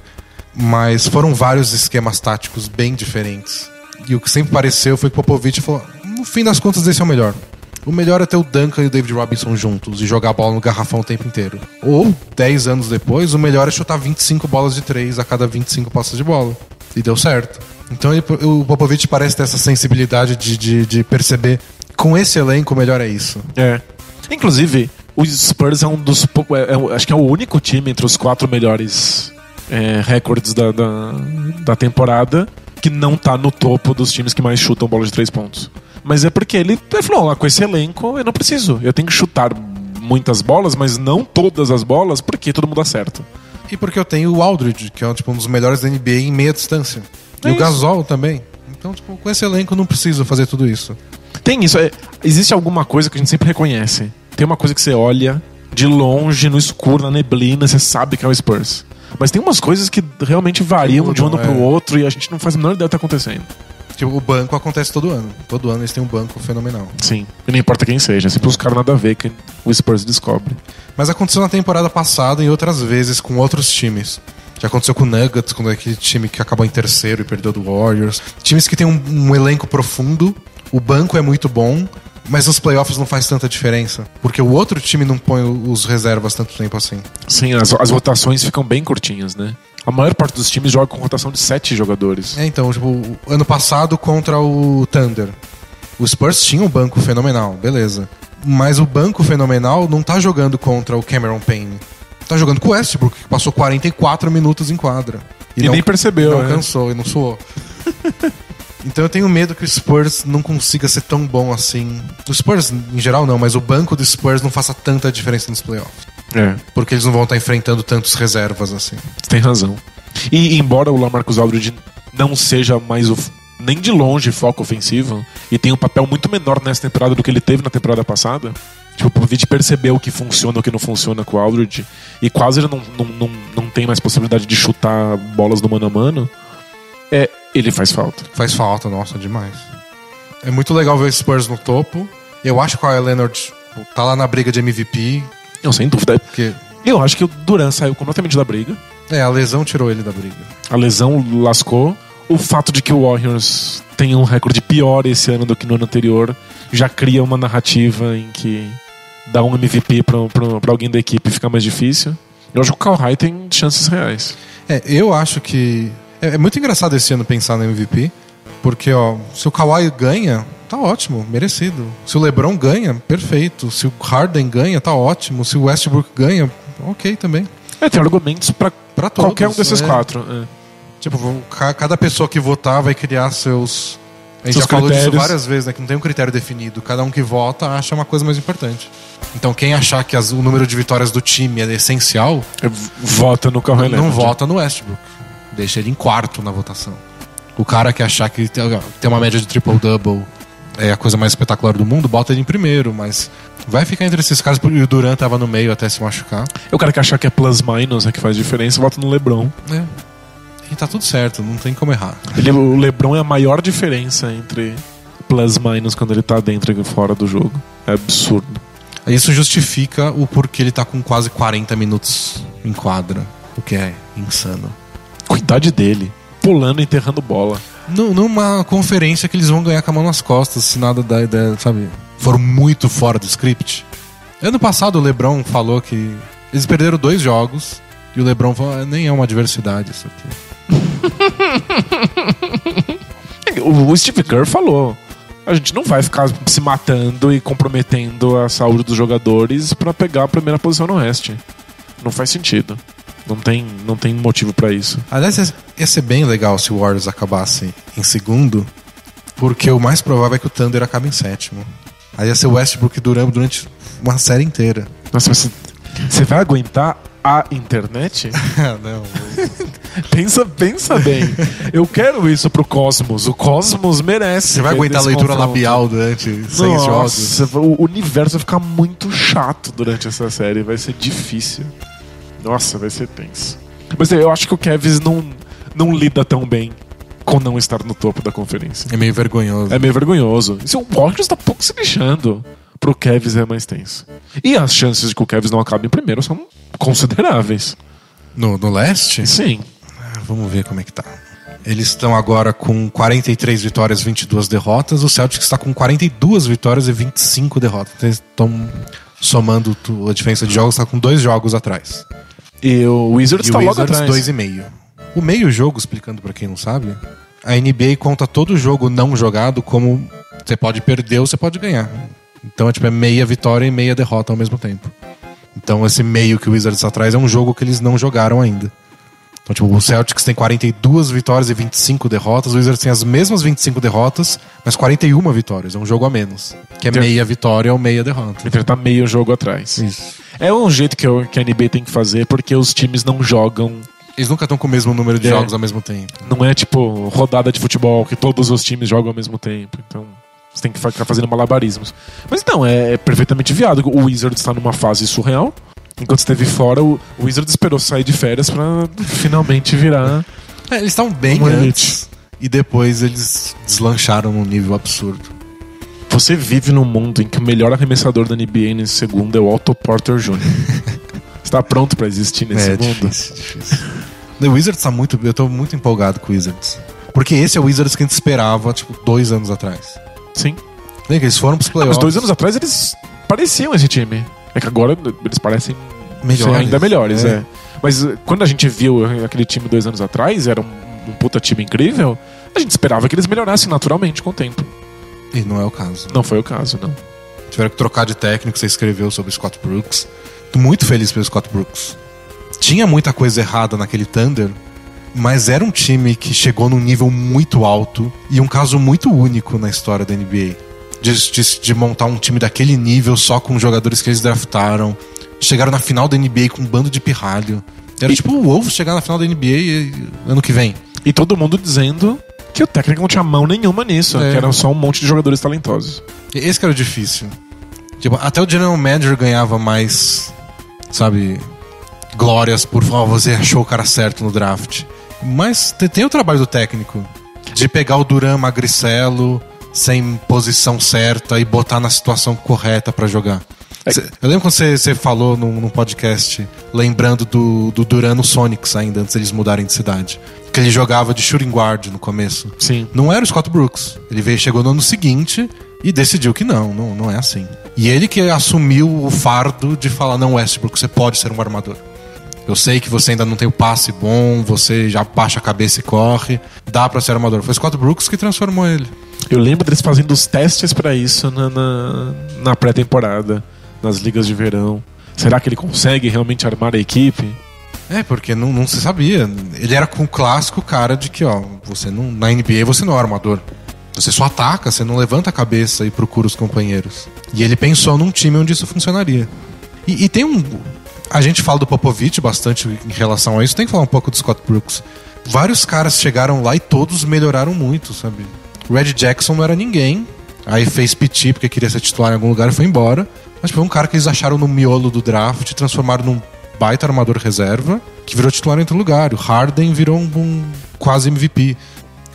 Mas foram vários esquemas táticos bem diferentes. E o que sempre pareceu foi que o Popovich falou: não fim das contas, esse é o melhor. O melhor é ter o Duncan e o David Robinson juntos e jogar a bola no garrafão o tempo inteiro. Ou, 10 anos depois, o melhor é chutar 25 bolas de 3 a cada 25 passos de bola. E deu certo. Então ele- o Popovich parece ter essa sensibilidade de, de, de perceber com esse elenco o melhor é isso. É. Inclusive, o Spurs é um dos. pou- é- é- acho que é o único time entre os quatro melhores é, recordes da, da, da temporada que não tá no topo dos times que mais chutam bola de três pontos. Mas é porque ele, ele falou: "Ah, com esse elenco eu não preciso. Eu tenho que chutar muitas bolas, mas não todas as bolas, porque todo mundo acerta. E porque eu tenho o Aldridge, que é tipo, um dos melhores da NBA em meia distância. É e o isso. Gasol também. Então, tipo, com esse elenco eu não preciso fazer tudo isso. Tem isso. é- existe alguma coisa que a gente sempre reconhece. Tem uma coisa que você olha de longe, no escuro, na neblina, você sabe que é o Spurs. Mas tem umas coisas que realmente variam de um ano Mudam, pro é. outro e a gente não faz a menor ideia do que tá acontecendo. Tipo, o banco acontece todo ano. Todo ano eles têm um banco fenomenal. Sim. E não importa quem seja, é sempre os caras nada a ver que o Spurs descobre. Mas aconteceu na temporada passada e outras vezes com outros times. Já aconteceu com o Nuggets, quando é aquele time que acabou em terceiro e perdeu do Warriors. Times que tem um, um elenco profundo, o banco é muito bom, mas nos playoffs não faz tanta diferença. Porque o outro time não põe os reservas tanto tempo assim. Sim, as, as rotações ficam bem curtinhas, né? A maior parte dos times joga com rotação de sete jogadores. É, então, tipo, ano passado contra o Thunder. O Spurs tinha um banco fenomenal, beleza. Mas o banco fenomenal não tá jogando contra o Cameron Payne. Tá jogando com o Westbrook, que passou 44 minutos em quadra. E, não- nem percebeu, não né? cansou e não suou. então eu tenho medo que o Spurs não consiga ser tão bom assim. O Spurs, em geral, não, mas o banco do Spurs não faça tanta diferença nos playoffs. É, Porque eles não vão estar enfrentando tantos reservas assim. você tem razão. E embora o Lamarcus Aldridge não seja mais o nem de longe foco ofensivo e tem um papel muito menor nessa temporada do que ele teve na temporada passada. Tipo, o Popovich percebeu o que funciona e o que não funciona com o Aldridge e quase ele não, não, não, não tem mais possibilidade de chutar bolas no mano a mano. É, ele faz falta. Faz falta, nossa, demais. É muito legal ver o Spurs no topo. Eu acho que o Leonard tipo, tá lá na briga de MVP, Não, sem dúvida. porque Eu acho que o Duran saiu completamente da briga. é, a lesão tirou ele da briga. A lesão lascou. O fato de que o Warriors tem um recorde pior esse ano do que no ano anterior já cria uma narrativa em que dar um MVP pra alguém da equipe fica mais difícil. Eu acho que o Kawhi tem chances reais. É, eu acho que. É, é muito engraçado esse ano pensar no MVP, porque, ó, se o Kawhi ganha, tá ótimo, merecido. Se o LeBron ganha, perfeito. Se o Harden ganha, tá ótimo. Se o Westbrook ganha, ok também. É, tem argumentos pra Pra todos. qualquer um desses né? quatro. é. Tipo, vão- cada pessoa que votar vai criar seus. A gente Seus já falou disso critérios. várias vezes, né? Que não tem um critério definido. Cada um que vota acha uma coisa mais importante. Então, quem achar que as- o número de vitórias do time é essencial, É, Vota no Kawhi não Leonard. vota no Westbrook. Deixa ele em quarto na votação. O cara que achar que tem uma média de triple-double é a coisa mais espetacular do mundo, bota ele em primeiro, mas vai ficar entre esses caras, porque o Duran tava no meio até se machucar. O cara que achar que é plus minus é que faz diferença, vota no LeBron. É. E tá tudo certo, não tem como errar. Ele, o LeBron é a maior diferença entre plus minus quando ele tá dentro e fora do jogo. É absurdo. Isso justifica o porquê ele tá com quase 40 minutos em quadra, o que é insano. Cuidade dele. Pulando e enterrando bola. Nu- Numa conferência que eles vão ganhar com a mão nas costas, se nada da ideia, sabe? For muito fora do script. Ano passado o LeBron falou que eles perderam dois jogos e o LeBron falou: "Ah, nem é uma adversidade isso aqui. O Steve Kerr falou. A gente não vai ficar se matando e comprometendo a saúde dos jogadores pra pegar a primeira posição no Oeste. Não faz sentido. Não tem, não tem motivo pra isso. Aliás, ia- ser bem legal se o Warriors acabasse em segundo, porque o mais provável é que o Thunder acabe em sétimo. Aí ia ser o Westbrook durando durante uma série inteira. Nossa, mas você, vai aguentar a internet? não. pensa, pensa bem. Eu quero isso pro Cosmos. O Cosmos merece. Você vai aguentar a leitura confronto. labial durante seis jogos? Nossa, o universo vai ficar muito chato durante essa série. Vai ser difícil. Nossa, vai ser tenso. Mas eu acho que o Kevs não, não lida tão bem com não estar no topo da conferência. É meio vergonhoso. É meio vergonhoso. Se o Warriors tá pouco se lixando, pro Kevs é mais tenso. E as chances de que o Kevs não acabe em primeiro são consideráveis. No, no leste? Sim. Ah, Vamos ver como é que tá. Eles estão agora com 43 vitórias, 22 derrotas. O Celtics está com 42 vitórias e 25 derrotas. Eles estão somando a diferença de jogos, está com dois jogos atrás. E o Wizards E tá o logo atrás. dois e meio. O meio jogo, explicando pra quem não sabe, a NBA conta todo jogo não jogado como você pode perder ou você pode ganhar. Então é tipo é meia vitória e meia derrota ao mesmo tempo. Então esse meio que o Wizards está atrás é um jogo que eles não jogaram ainda. Então, tipo, o Celtics tem 42 vitórias e 25 derrotas, o Wizards tem as mesmas 25 derrotas, mas 41 vitórias, é um jogo a menos. Que é meia vitória ou meia derrota. Então ele tá meio jogo atrás. Isso. É um jeito que, eu- que a NBA tem que fazer, porque os times não jogam. Eles nunca estão com o mesmo número de É. jogos ao mesmo tempo. Não é tipo rodada de futebol que todos os times jogam ao mesmo tempo. Então você tem que ficar fazendo malabarismos. Mas não, é, é perfeitamente viável. O Wizards está numa fase surreal. Enquanto esteve fora, o, o Wizards esperou sair de férias pra finalmente virar. É, eles estavam bem antes. E depois eles deslancharam num nível absurdo. Você vive num mundo em que o melhor arremessador da NBA nesse segundo é o Otto Porter Jr. Você tá pronto pra existir nesse é mundo? difícil, difícil. O Wizards tá muito. Eu tô muito empolgado com o Wizards. Porque esse é o Wizards que a gente esperava, tipo, dois anos atrás. Sim. Lembra que eles foram pros Ah, playoffs. mas dois anos atrás eles pareciam esse time. É que agora eles parecem Melhores, ainda melhores, é. é. Mas uh, quando a gente viu aquele time dois anos atrás, era um, um puta time incrível, a gente esperava que eles melhorassem naturalmente com o tempo. E não é o caso. Não foi o caso, não. Tiveram que trocar de técnico, você escreveu sobre o Scott Brooks. Tô muito feliz pelo Scott Brooks. Tinha muita coisa errada naquele Thunder, mas era um time que chegou num nível muito alto e um caso muito único na história da NBA. De, de- de montar um time daquele nível só com jogadores que eles draftaram. Chegaram na final da NBA com um bando de pirralho. Era E- tipo o Wolves chegar na final da NBA ano que vem. E todo mundo dizendo que o técnico não tinha mão nenhuma nisso, É. que era só um monte de jogadores talentosos. Esse que era o difícil. Tipo, até o General Manager ganhava mais, sabe, glórias por falar, você achou o cara certo no draft. Mas te- tem o trabalho do técnico. De pegar o Duran magricelo, sem posição certa e botar na situação correta pra jogar. É- Cê- eu lembro quando você falou num, num podcast, lembrando do, do Duran no Sonics ainda, antes eles mudarem de cidade. Que ele jogava de shooting guard no começo. Sim. Não era o Scott Brooks. Ele veio, chegou no ano seguinte e decidiu que não, não, não é assim. E ele que assumiu o fardo de falar, não, Westbrook, você pode ser um armador. Eu sei que você ainda não tem o passe bom, você já baixa a cabeça e corre, dá pra ser armador. Foi Scott Brooks que transformou ele. Eu lembro deles fazendo os testes pra isso na, na, na pré-temporada, nas ligas de verão. Será que ele consegue realmente armar a equipe? É, porque não, não se sabia. Ele era com o clássico cara de que, ó, você não, na NBA você não é armador. Você só ataca, você não levanta a cabeça e procura os companheiros. E ele pensou num time onde isso funcionaria. E, e tem um. A gente fala do Popovich bastante em relação a isso, tem que falar um pouco do Scott Brooks. Vários caras chegaram lá e todos melhoraram muito, sabe? Red Jackson não era ninguém. Aí fez piti porque queria ser titular em algum lugar e foi embora. Mas foi um cara que eles acharam no miolo do draft, transformaram num baita armador reserva, que virou titular em outro lugar. O Harden virou um, um quase MVP.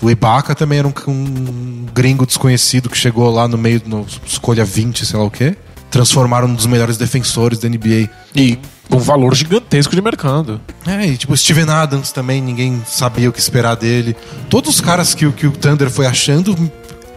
O Ibaka também era um, um gringo desconhecido que chegou lá no meio, no escolha 20, sei lá o quê. Transformaram um dos melhores defensores da NBA. E com um valor gigantesco de mercado. É, e tipo, Steven Adams também, ninguém sabia o que esperar dele. Todos os caras que, o- que o Thunder foi achando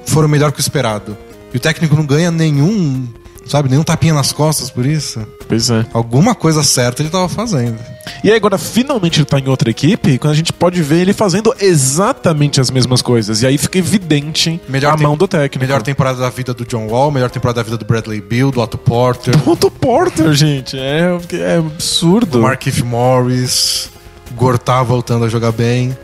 foram melhor que o esperado. E o técnico não ganha nenhum, sabe, nenhum tapinha nas costas por isso. Pois é. Alguma coisa certa ele tava fazendo. E aí agora finalmente ele tá em outra equipe, quando a gente pode ver ele fazendo exatamente as mesmas coisas. E aí fica evidente a tem- mão do técnico. Melhor temporada da vida do John Wall, melhor temporada da vida do Bradley Bill, do Otto Porter, Ponto Porter, gente. É, é absurdo. do Markif Morris, Gortá voltando a jogar bem.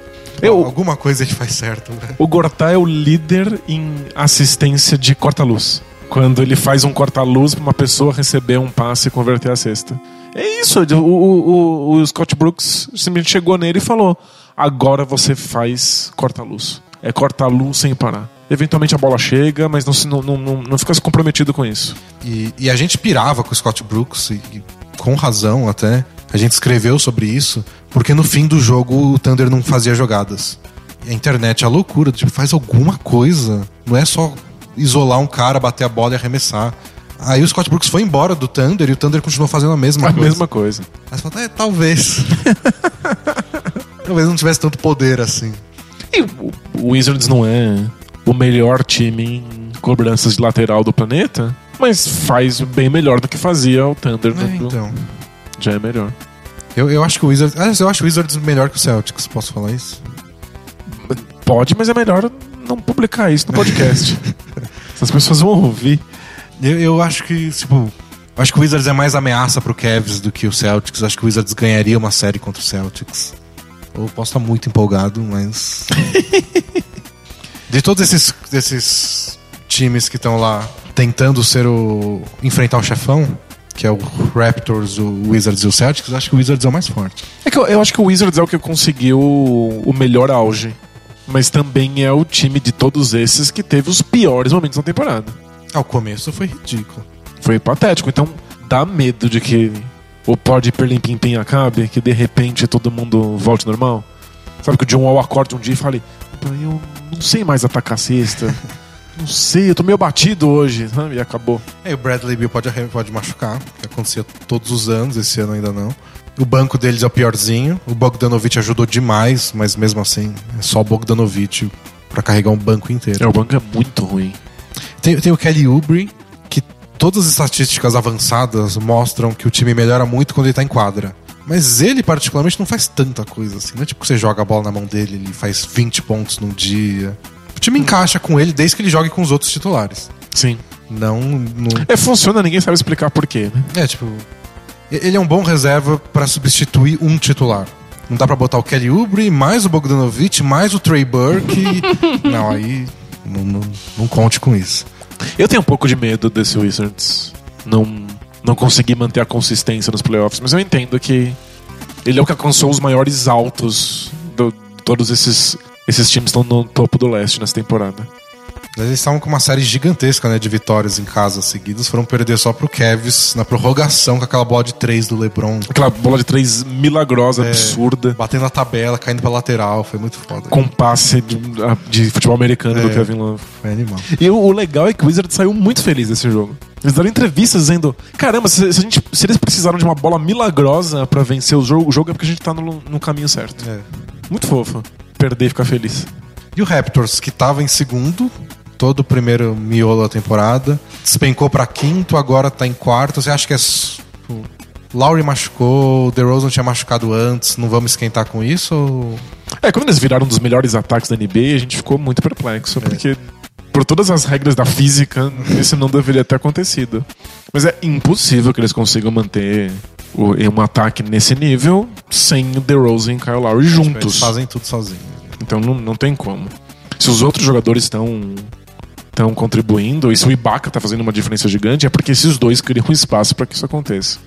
Eu- Alguma coisa ele faz certo, né? O Gortá é o líder em assistência de corta-luz. Quando ele faz um corta-luz pra uma pessoa receber um passe e converter a cesta. É isso. O, o, o, Scott Brooks simplesmente chegou nele e falou: agora você faz corta-luz. É corta-luz sem parar. Eventualmente a bola chega, mas não, se- não, não, não, fica comprometido com isso. E, e a gente pirava com o Scott Brooks, e, e com razão até. A gente escreveu sobre isso, porque no fim do jogo o Thunder não fazia jogadas. A internet é a loucura, tipo, faz alguma coisa. Não é só isolar um cara, bater a bola e arremessar. Aí o Scott Brooks foi embora do Thunder e o Thunder continuou fazendo a mesma A coisa. mesma coisa. Aí você fala, é, talvez. talvez não tivesse tanto poder assim. E o- Wizards não é o melhor time em cobranças de lateral do planeta, mas faz bem melhor do que fazia o Thunder. É, né? então. Já é melhor. Eu, eu acho que o Wizards. aliás, Eu acho o Wizards melhor que o Celtics, posso falar isso? Pode, mas é melhor não publicar isso no podcast. As pessoas vão ouvir. Eu, eu acho que, tipo. Acho que o Wizards é mais ameaça pro Cavs do que o Celtics. Acho que o Wizards ganharia uma série contra o Celtics. Eu posso estar muito empolgado, mas. De todos esses, esses times que estão lá tentando ser o. enfrentar o chefão, que é o Raptors, o Wizards e o Celtics, acho que o Wizards é o mais forte. É que eu, eu acho que o Wizards é o que conseguiu o melhor auge. Mas também é o time de todos esses que teve os piores momentos na temporada. Ao começo foi ridículo. Foi patético. Então dá medo de que o pó de Perlim Pim acabe, que de repente todo mundo volte normal. Sabe que o John Wall acorde um dia e fale: "Pô, Eu não sei mais atacar a cesta. Não sei, eu tô meio batido hoje. sabe? E acabou. É, o Bradley Bill pode, pode machucar, que acontecia todos os anos, esse ano ainda não. O banco deles é o piorzinho. O Bogdanovich ajudou demais, mas mesmo assim, é só o Bogdanovich pra carregar um banco inteiro. É, o banco é muito ruim. Tem, tem o Kelly Oubre, que todas as estatísticas avançadas mostram que o time melhora muito quando ele tá em quadra. Mas ele, particularmente, não faz tanta coisa assim. Não é tipo que você joga a bola na mão dele, ele faz 20 pontos num dia. O time encaixa com ele desde que ele jogue com os outros titulares. Sim. Não. não É, funciona, ninguém sabe explicar por quê, né? é, tipo. Ele é um bom reserva pra substituir um titular. Não dá pra botar o Kelly Oubre, mais o Bogdanovich, mais o Trey Burke. não, aí. Não, não, não conte com isso. Eu tenho um pouco de medo desse Wizards. Não, não conseguir manter a consistência nos playoffs, mas eu entendo que ele é o que alcançou os maiores altos do, de todos esses, esses times que estão no topo do leste nessa temporada. Eles estavam com uma série gigantesca né, de vitórias em casa seguidas. Foram perder só pro Cavs na prorrogação com aquela bola de três do LeBron. Aquela bola de três milagrosa, absurda, Batendo na tabela, caindo pra lateral. Foi muito foda. com passe de, de futebol americano do É. Kevin Love. Foi animal. E o, o legal é que o Wizards saiu muito feliz desse jogo. Eles deram entrevistas dizendo: Caramba, se, se a gente, se eles precisaram de uma bola milagrosa pra vencer o jogo, o jogo é porque a gente tá no, no caminho certo. É. Muito fofo. Perder e ficar feliz. E o Raptors, que tava em segundo, todo o primeiro miolo da temporada, despencou pra quinto, agora tá em quarto. Você acha que é. s- o Lowry machucou, DeRozan tinha machucado antes, não vamos esquentar com isso? Ou... É, quando eles viraram um dos melhores ataques da NBA, a gente ficou muito perplexo, porque por todas as regras da física, isso não deveria ter acontecido. Mas é impossível que eles consigam manter o- um ataque nesse nível sem o DeRozan e Kyle Lowry Eles juntos. fazem tudo sozinhos. Então não, não tem como. Se os outros jogadores estão estão contribuindo, e se o Ibaka tá fazendo uma diferença gigante, é porque esses dois criam um espaço para que isso aconteça.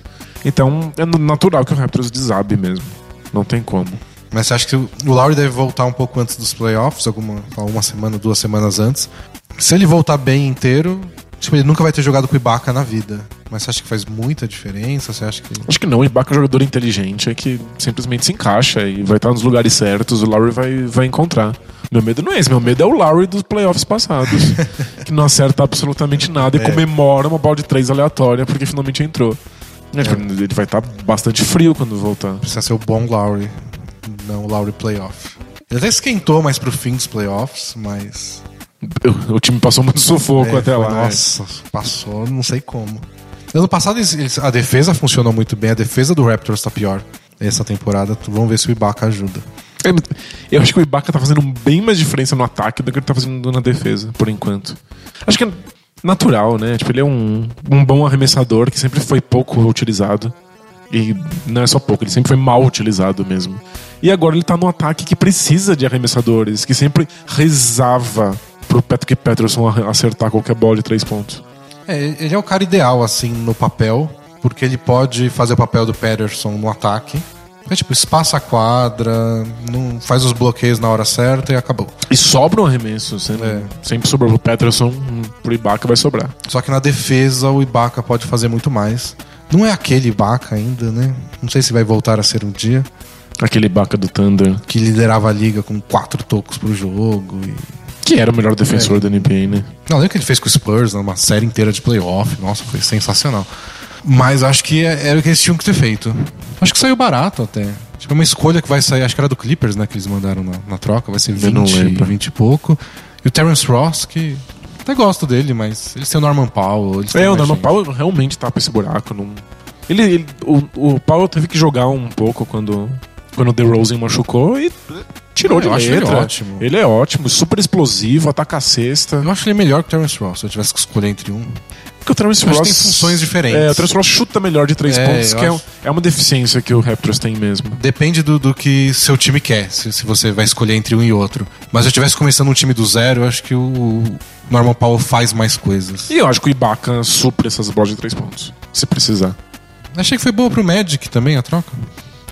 Então é natural que o Raptors desabe mesmo. Não tem como. Mas você acha que o Lowry deve voltar um pouco antes dos playoffs, alguma uma semana, duas semanas antes? Se ele voltar bem inteiro, tipo, ele nunca vai ter jogado com o Ibaka na vida. Mas você acha que faz muita diferença? Você acha que. Acho que não, o Ibaka é um jogador inteligente, é que simplesmente se encaixa e vai estar nos lugares certos, o Lowry vai, vai encontrar. Meu medo não é esse, meu medo é o Lowry dos playoffs passados, que não acerta absolutamente nada e É. comemora uma bola de três aleatória porque finalmente entrou. É, tipo, Ele vai estar bastante frio quando voltar. Precisa ser o bom Lowry, não o Lowry playoff. Ele até esquentou mais pro fim dos playoffs, mas. O, o time passou muito sufoco É, até lá. é. Nossa, passou, não sei como. Ano passado a defesa funcionou muito bem, a defesa do Raptors tá pior. Essa temporada, vamos ver se o Ibaka ajuda. Eu acho que o Ibaka tá fazendo bem mais diferença no ataque do que ele tá fazendo na defesa, por enquanto. Acho que é natural, né? Tipo, ele é um, um bom arremessador que sempre foi pouco utilizado. E não é só pouco, ele sempre foi mal utilizado mesmo. E agora ele tá no ataque que precisa de arremessadores, que sempre rezava pro Patrick Peterson acertar qualquer bola de três pontos. É, ele é o cara ideal, assim, no papel, porque ele pode fazer o papel do Patterson no ataque. É tipo, espaça a quadra, não faz os bloqueios na hora certa e acabou. E sobra um arremesso. Sempre, É. sempre sobrou pro Peterson, pro Ibaka vai sobrar. Só que na defesa o Ibaka pode fazer muito mais. Não é aquele Ibaka ainda, né? Não sei se vai voltar a ser um dia. Aquele Ibaka do Thunder, Que liderava a liga com quatro tocos pro jogo. E... que era o melhor defensor da NBA, né? Não, lembra o que ele fez com o Spurs, né? uma série inteira de playoff. Nossa, foi sensacional. Mas acho que é- era o que eles tinham que ter feito. Acho que saiu barato até. Tipo, uma escolha que vai sair, acho que era do Clippers, né? Que eles mandaram na, na troca, vai ser Eu não 20, lembro. 20 e pouco. E o Terence Ross, que até gosto dele, mas eles têm o Norman Powell. É, o Norman gente. Powell realmente tá pra esse buraco. Não... Ele, ele- o, o Powell teve que jogar um pouco quando, quando o DeRozan machucou e tirou de Eu acho ele letra. ótimo. Ele é ótimo, super explosivo, ataca a cesta. Eu acho ele melhor que o Terence Ross, se eu tivesse que escolher entre um. Porque o Terence Ross tem funções diferentes. É, o Terence Ross chuta melhor de três É, pontos, que é, acho. é uma deficiência que o Raptors tem mesmo. Depende do, do que seu time quer, se, se você vai escolher entre um e outro. Mas se eu estivesse começando um time do zero, eu acho que o Norman Powell faz mais coisas. E eu acho que o Ibaka supre essas bolas de três pontos, se precisar. Achei que foi boa pro Magic também a troca.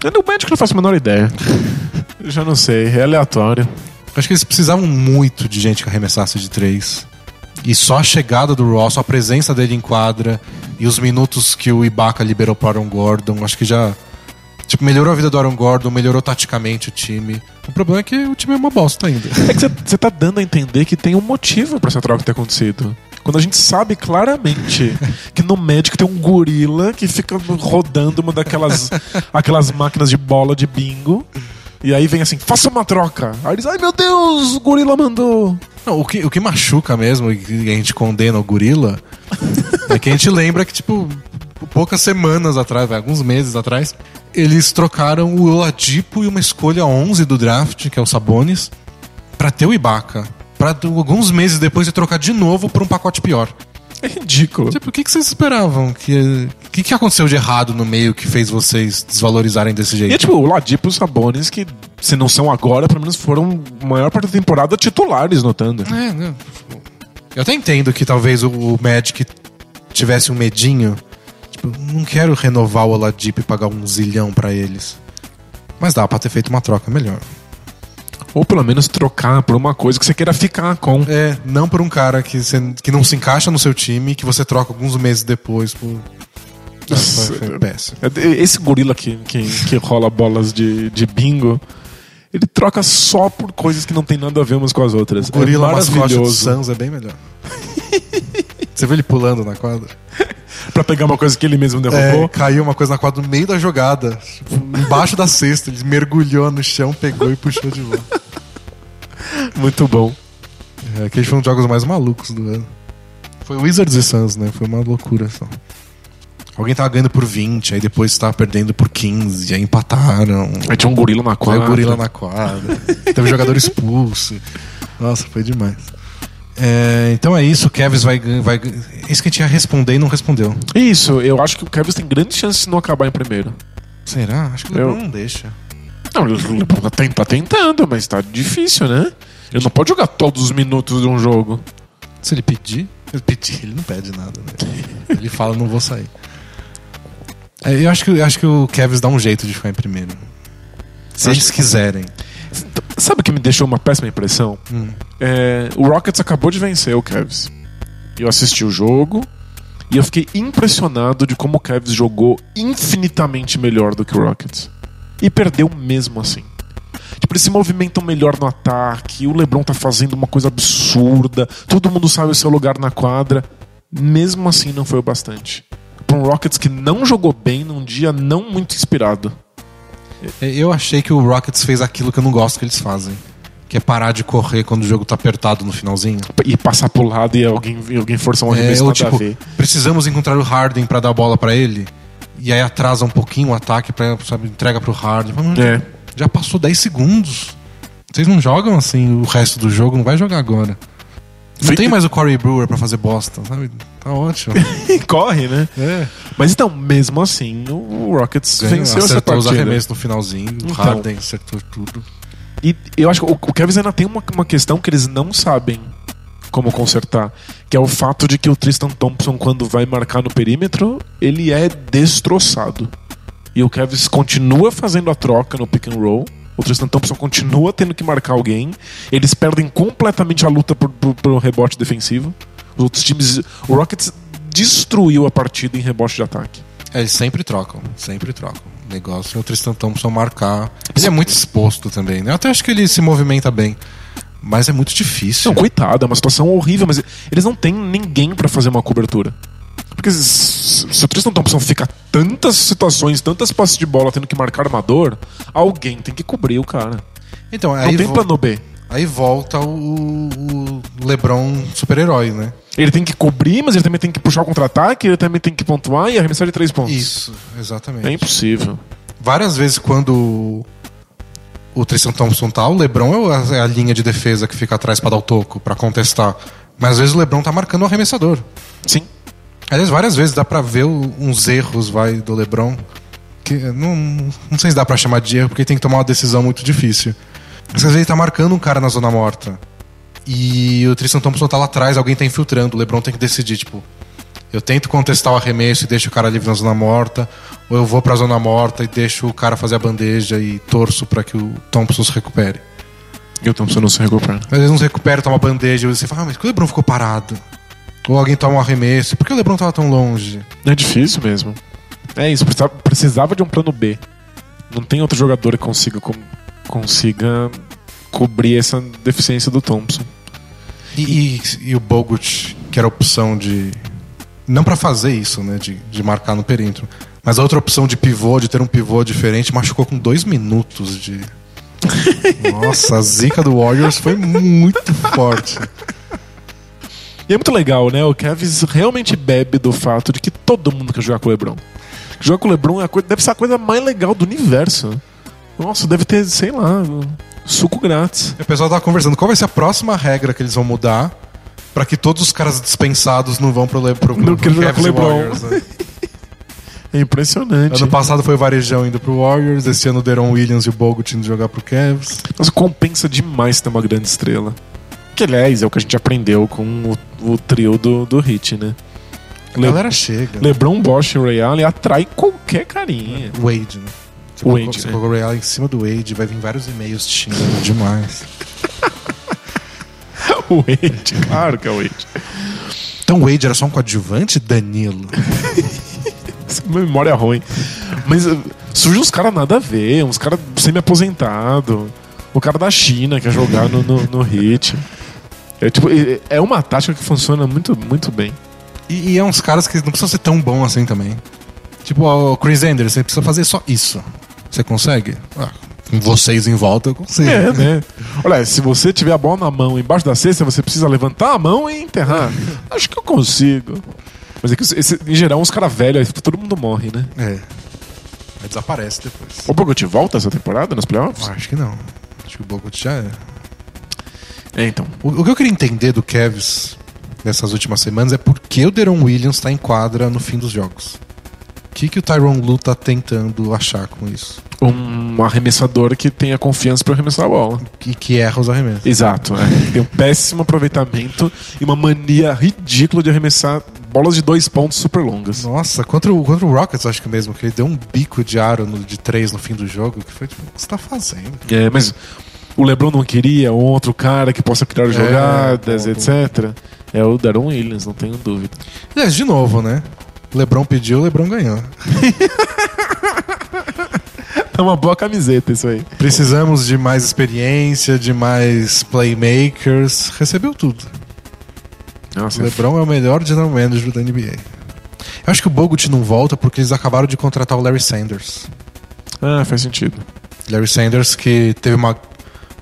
No Magic não faço a menor ideia. Já não sei, é aleatório. Acho que eles precisavam muito de gente que arremessasse de três. E só a chegada do Ross, a presença dele em quadra e os minutos que o Ibaka liberou para Aaron Gordon, acho que já tipo, melhorou a vida do Aaron Gordon, melhorou taticamente o time. O problema é que o time é uma bosta ainda. É que você tá dando a entender que tem um motivo pra essa troca ter acontecido. Quando a gente sabe claramente que no Magic tem um gorila que fica rodando uma daquelas aquelas máquinas de bola de bingo. E aí vem assim, faça uma troca. Aí eles, ai meu Deus, o gorila mandou. Não, o, que, o que machuca mesmo, e a gente condena o gorila, é que a gente lembra que, tipo, poucas semanas atrás, alguns meses atrás, eles trocaram o Oladipo e uma escolha 11 do draft, que é o Sabonis, pra ter o Ibaka. Pra alguns meses depois de trocar de novo por um pacote pior. É ridículo. Tipo, o que, que vocês esperavam? Que, o que, que aconteceu de errado no meio que fez vocês desvalorizarem desse jeito? E é tipo, o Ladipo e os Sabonis, que se não são agora, pelo menos foram a maior parte da temporada titulares notando. É, né? Eu até entendo que talvez o, o Magic tivesse um medinho. Tipo, não quero renovar o Oladipo e pagar um zilhão pra eles. Mas dá pra ter feito uma troca melhor. Ou pelo menos trocar por uma coisa que você queira ficar com. É, não por um cara que, você- que não se encaixa no seu time que você troca alguns meses depois por. Ah, foi, foi péssimo. Esse gorila que, que, que rola bolas de, de bingo, ele troca só por coisas que não tem nada a ver umas com as outras. O gorila é mascote do maravilhoso. Suns é bem melhor. Você viu ele pulando na quadra? Pra pegar uma coisa que ele mesmo É, derrubou. caiu uma coisa na quadra no meio da jogada. Embaixo da cesta. Ele mergulhou no chão, pegou e puxou de volta. Muito bom. É, aqueles foram os jogos mais malucos do ano. Foi Wizards e Suns, né? Foi uma loucura só. Alguém tava ganhando por 20, aí depois tava perdendo por 15, aí empataram. Aí tinha um gorila na Aí quadra. o gorila na quadra. Teve jogador expulso. Nossa, foi demais. É, então é isso, o Kevs vai, vai. gan- Isso que a gente ia responder e não respondeu. Isso, eu acho que o Kevin tem grande chance de não acabar em primeiro. Será? Acho que o Eu- não deixa. Não, ele tá tá tentando, mas tá difícil, né? Ele não pode jogar todos os minutos de um jogo. Se ele pedir, ele pedir, ele não pede nada, né? Ele fala, não vou sair. É, eu acho que, eu acho que o Kevs dá um jeito de ficar em primeiro. Se Acho eles quiserem. Sabe o que me deixou uma péssima impressão? Hum. É, o Rockets acabou de vencer o Cavs. Eu assisti o jogo e eu fiquei impressionado de como o Cavs jogou infinitamente melhor do que o Rockets. E perdeu mesmo assim. Tipo, eles se movimentam melhor no ataque, o LeBron tá fazendo uma coisa absurda, todo mundo sabe o seu lugar na quadra. Mesmo assim não foi o bastante. Para um Rockets que não jogou bem num dia não muito inspirado. É, Eu achei que o Rockets fez aquilo que eu não gosto que eles fazem. Que é parar de correr quando o jogo tá apertado no finalzinho. E passar pro lado e alguém, alguém forçar um É, arremesso ou a tipo, precisamos encontrar o Harden pra dar a bola pra ele. E aí atrasa um pouquinho o ataque, pra, sabe, entrega pro Harden. Mas, mano, É. Já passou 10 segundos. Vocês não jogam assim o resto do jogo, não vai jogar agora. Não tem mais o Corey Brewer pra fazer bosta, sabe? Tá ótimo. corre, né? é. Mas então, mesmo assim, o Rockets Ganhou, venceu essa acertou os partida. arremessos no finalzinho. O Então. Harden acertou tudo. E eu acho que o, o Cavs ainda tem uma, uma questão que eles não sabem como consertar, que é o fato de que o Tristan Thompson, quando vai marcar no perímetro, ele é destroçado. E o Cavs continua fazendo a troca no pick and roll. O Tristan Thompson continua tendo que marcar alguém. Eles perdem completamente a luta por, por, por rebote defensivo. Os outros times. O Rockets destruiu a partida em rebote de ataque. É, eles sempre trocam, sempre trocam. O negócio é o Tristan Thompson marcar. Ele é muito exposto também, né? Eu até acho que ele se movimenta bem. Mas é muito difícil. Não, coitado, é uma situação horrível, mas eles não têm ninguém pra fazer uma cobertura. Porque se, o Tristan Thompson fica tantas situações, tantas posses de bola tendo que marcar armador, alguém tem que cobrir o cara. Então, Não aí, tem vo- plano B. aí volta o, o LeBron super-herói, né? Ele tem que cobrir, mas ele também tem que puxar o contra-ataque, ele também tem que pontuar e arremessar de três pontos. Isso, exatamente. É impossível. Várias vezes quando o Tristan Thompson tá, o LeBron é a, é a linha de defesa que fica atrás pra dar o toco, pra contestar. Mas às vezes o LeBron tá marcando o arremessador. Sim. Aliás, várias vezes dá pra ver uns erros vai do LeBron que não, não sei se dá pra chamar de erro porque tem que tomar uma decisão muito difícil. Mas às vezes ele tá marcando um cara na zona morta e o Tristan Thompson tá lá atrás, alguém tá infiltrando, o LeBron tem que decidir, tipo, eu tento contestar o arremesso e deixo o cara livre na zona morta, ou eu vou pra zona morta e deixo o cara fazer a bandeja e torço pra que o Thompson se recupere. E o Thompson não se recupera. Às vezes não se recupera, toma bandeja, e você fala, ah, mas que o LeBron ficou parado? Ou alguém toma um arremesso, por que o LeBron tava tão longe? É difícil mesmo. É isso, precisava, de um plano B. Não tem outro jogador que consiga, com- consiga cobrir essa deficiência do Thompson. E, e- e o Bogut, que era a opção de. Não pra fazer isso, né? De, de marcar no perímetro. Mas a outra opção de pivô, de ter um pivô diferente, machucou com dois minutos de. Nossa, a zica do Warriors foi muito forte. E é muito legal, né? O Kevs realmente bebe do fato de que todo mundo quer jogar com o LeBron. Jogar com o LeBron é coisa- deve ser a coisa mais legal do universo. Nossa, deve ter, sei lá, suco grátis. E o pessoal tava conversando qual vai ser a próxima regra que eles vão mudar pra que todos os caras dispensados não vão pro, Le, pro, pro, Não jogar Cavs com o LeBron. Warriors, né? É impressionante. Ano passado foi o Varejão indo pro Warriors, esse ano o Deron Williams e o Bogut indo jogar pro Cavs. Mas compensa demais ter uma grande estrela. Que, aliás, é o que a gente aprendeu com o, o trio do, do Hit, né? A Le- galera chega. LeBron, Bosch e Ray Allen atrai qualquer carinha. Wade, né? Você O colocou- Wade, Você é. colocou o Ray Allen em cima do Wade, vai vir vários e-mails te xingando demais. o Wade, claro que é o Wade. Então o Wade era só um coadjuvante, Danilo? Memória ruim. Mas uh, surge uns caras nada a ver, uns caras semi-aposentado. O cara da China quer jogar no, no, no Hit. É, tipo, é- uma tática que funciona muito, muito bem. E, e é uns caras que não precisam ser tão bons assim também. Tipo, o Chris Anderson, você precisa fazer só isso. Você consegue? Ah, com vocês em volta, eu consigo. É, né? Olha, se você tiver a bola na mão embaixo da cesta, você precisa levantar a mão e enterrar. Acho que eu consigo. Mas é que esse- em geral, uns caras velhos, todo mundo morre, né? É. Aí desaparece depois. O Bogut volta essa temporada nos playoffs? Ah, acho que não. Acho que o Bogut já é. É, então. O, o que eu queria entender do Cavs nessas últimas semanas é por que o Deron Williams tá em quadra no fim dos jogos. O que, que o Tyron Lu tá tentando achar com isso? Um arremessador que tenha confiança pra arremessar a bola. Que, que erra os arremessos. Exato, é. Tem um péssimo aproveitamento e uma mania ridícula de arremessar bolas de dois pontos super longas. Nossa, contra o, contra o Rockets, acho que mesmo, que ele deu um bico de aro no- de três no fim do jogo, que foi tipo, o que você tá fazendo? É, mas o LeBron não queria um outro cara que possa criar jogadas, bom, etc. É o Daron Williams, não tenho dúvida. Aliás, de novo, né? O LeBron pediu, o LeBron ganhou. É uma boa camiseta isso aí. Precisamos de mais experiência, de mais playmakers. Recebeu tudo. Nossa, O LeBron é o melhor general manager da NBA. Eu acho que o Bogut não volta porque eles acabaram de contratar o Larry Sanders. ah, faz sentido. Larry Sanders que teve uma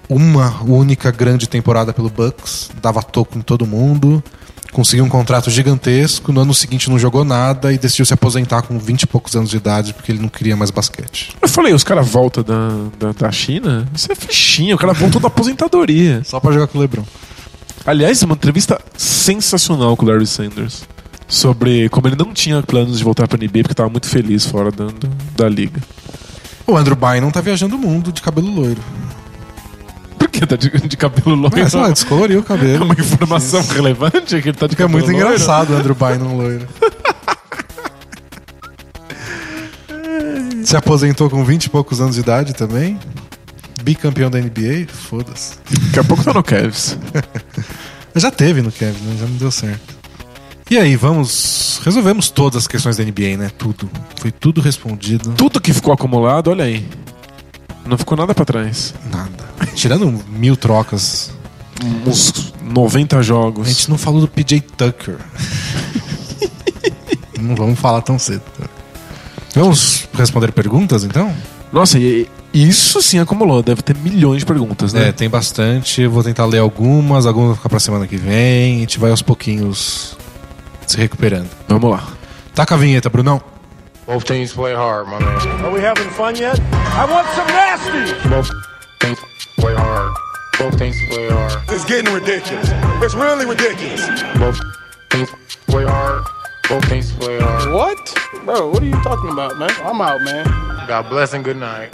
uma única grande temporada pelo Bucks, dava toco em todo mundo, conseguiu um contrato gigantesco, no ano seguinte não jogou nada e decidiu se aposentar com 20 e poucos anos de idade porque ele não queria mais basquete. Eu falei, os caras voltam da, da, da China? Isso é fichinha, o cara voltou da aposentadoria. Só pra jogar com o LeBron. Aliás, uma entrevista sensacional com o Larry Sanders. Sobre como ele não tinha planos de voltar pra NBA porque tava muito feliz fora da, da, da liga. O Andrew Bynum tá viajando o mundo de cabelo loiro. Por que tá de, de cabelo loiro? Mas, sei lá, descoloriu o É cabelo. uma informação relevante que ele tá de Fica cabelo muito loiro? engraçado o Andrew Bynum loiro. Se aposentou com 20 e poucos anos de idade também. Bicampeão da NBA, foda-se. Daqui a pouco tá no Cavs. Já teve no Kevin, né? Já não deu certo. E aí, vamos. Resolvemos todas as questões da NBA, né? Tudo. Foi tudo respondido. Tudo que ficou acumulado, olha aí. Não ficou nada pra trás. Nada. Tirando mil trocas. Uns 90 jogos. A gente não falou do PJ Tucker. Não vamos falar tão cedo. Vamos responder perguntas, então? Nossa, e isso sim acumulou. Deve ter milhões de perguntas, né? É, tem bastante. Vou tentar ler algumas, algumas vão ficar pra semana que vem. A gente vai aos pouquinhos se recuperando. Vamos lá. Taca a vinheta, Brunão. Both teams play hard, my man. Are we having fun yet? I want some nasty! Both teams play hard. Both teams play hard. It's getting ridiculous. It's really ridiculous. Both teams play hard. Both teams play hard. What? Bro, what are you talking about, man? I'm out, man. God bless and good night.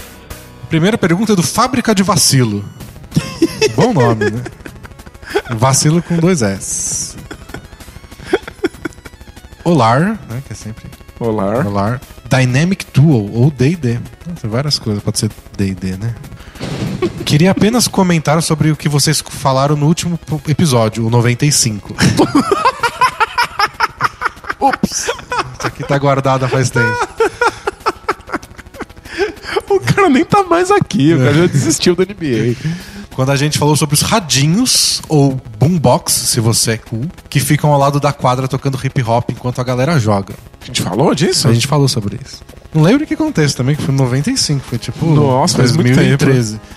Primeira pergunta é do Fábrica de Vacilo. Bom nome, né? Vacilo com dois S. Olar, né? Que é sempre Olá. Olar. Dynamic Duel ou D&D. Tem várias coisas, pode ser D&D, né? Queria apenas comentar sobre o que vocês falaram no último episódio, o 95. Ups! Isso aqui tá guardado faz tempo. O cara nem tá mais aqui, o cara já desistiu da NBA. Quando a gente falou sobre os radinhos, ou boombox, se você é cool, que ficam ao lado da quadra tocando hip hop enquanto a galera joga. A gente falou disso? A gente falou sobre isso. Não lembro em que contexto também, que foi em 95, foi tipo. Nossa, faz muito 2013.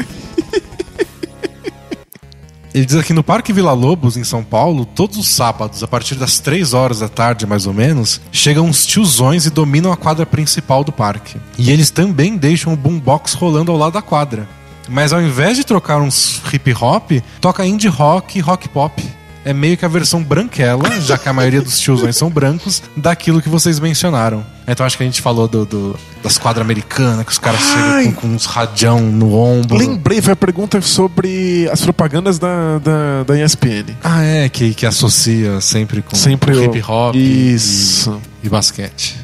Ele diz aqui no Parque Vila Lobos, em São Paulo, todos os sábados, a partir das 3 horas da tarde, mais ou menos, chegam uns tiozões e dominam a quadra principal do parque. E eles também deixam o boombox rolando ao lado da quadra. Mas ao invés de trocar uns hip hop, toca indie rock e rock pop. É meio que a versão branquela, já que a maioria dos tiozões são brancos, daquilo que vocês mencionaram. Então acho que a gente falou do, do- das quadras americanas, que os caras Ai. chegam com, com uns radião no ombro. Lembrei, foi a pergunta sobre as propagandas da, da, da ESPN. Ah, é, que, que associa sempre com Sempre o- hip hop Isso. E, e basquete.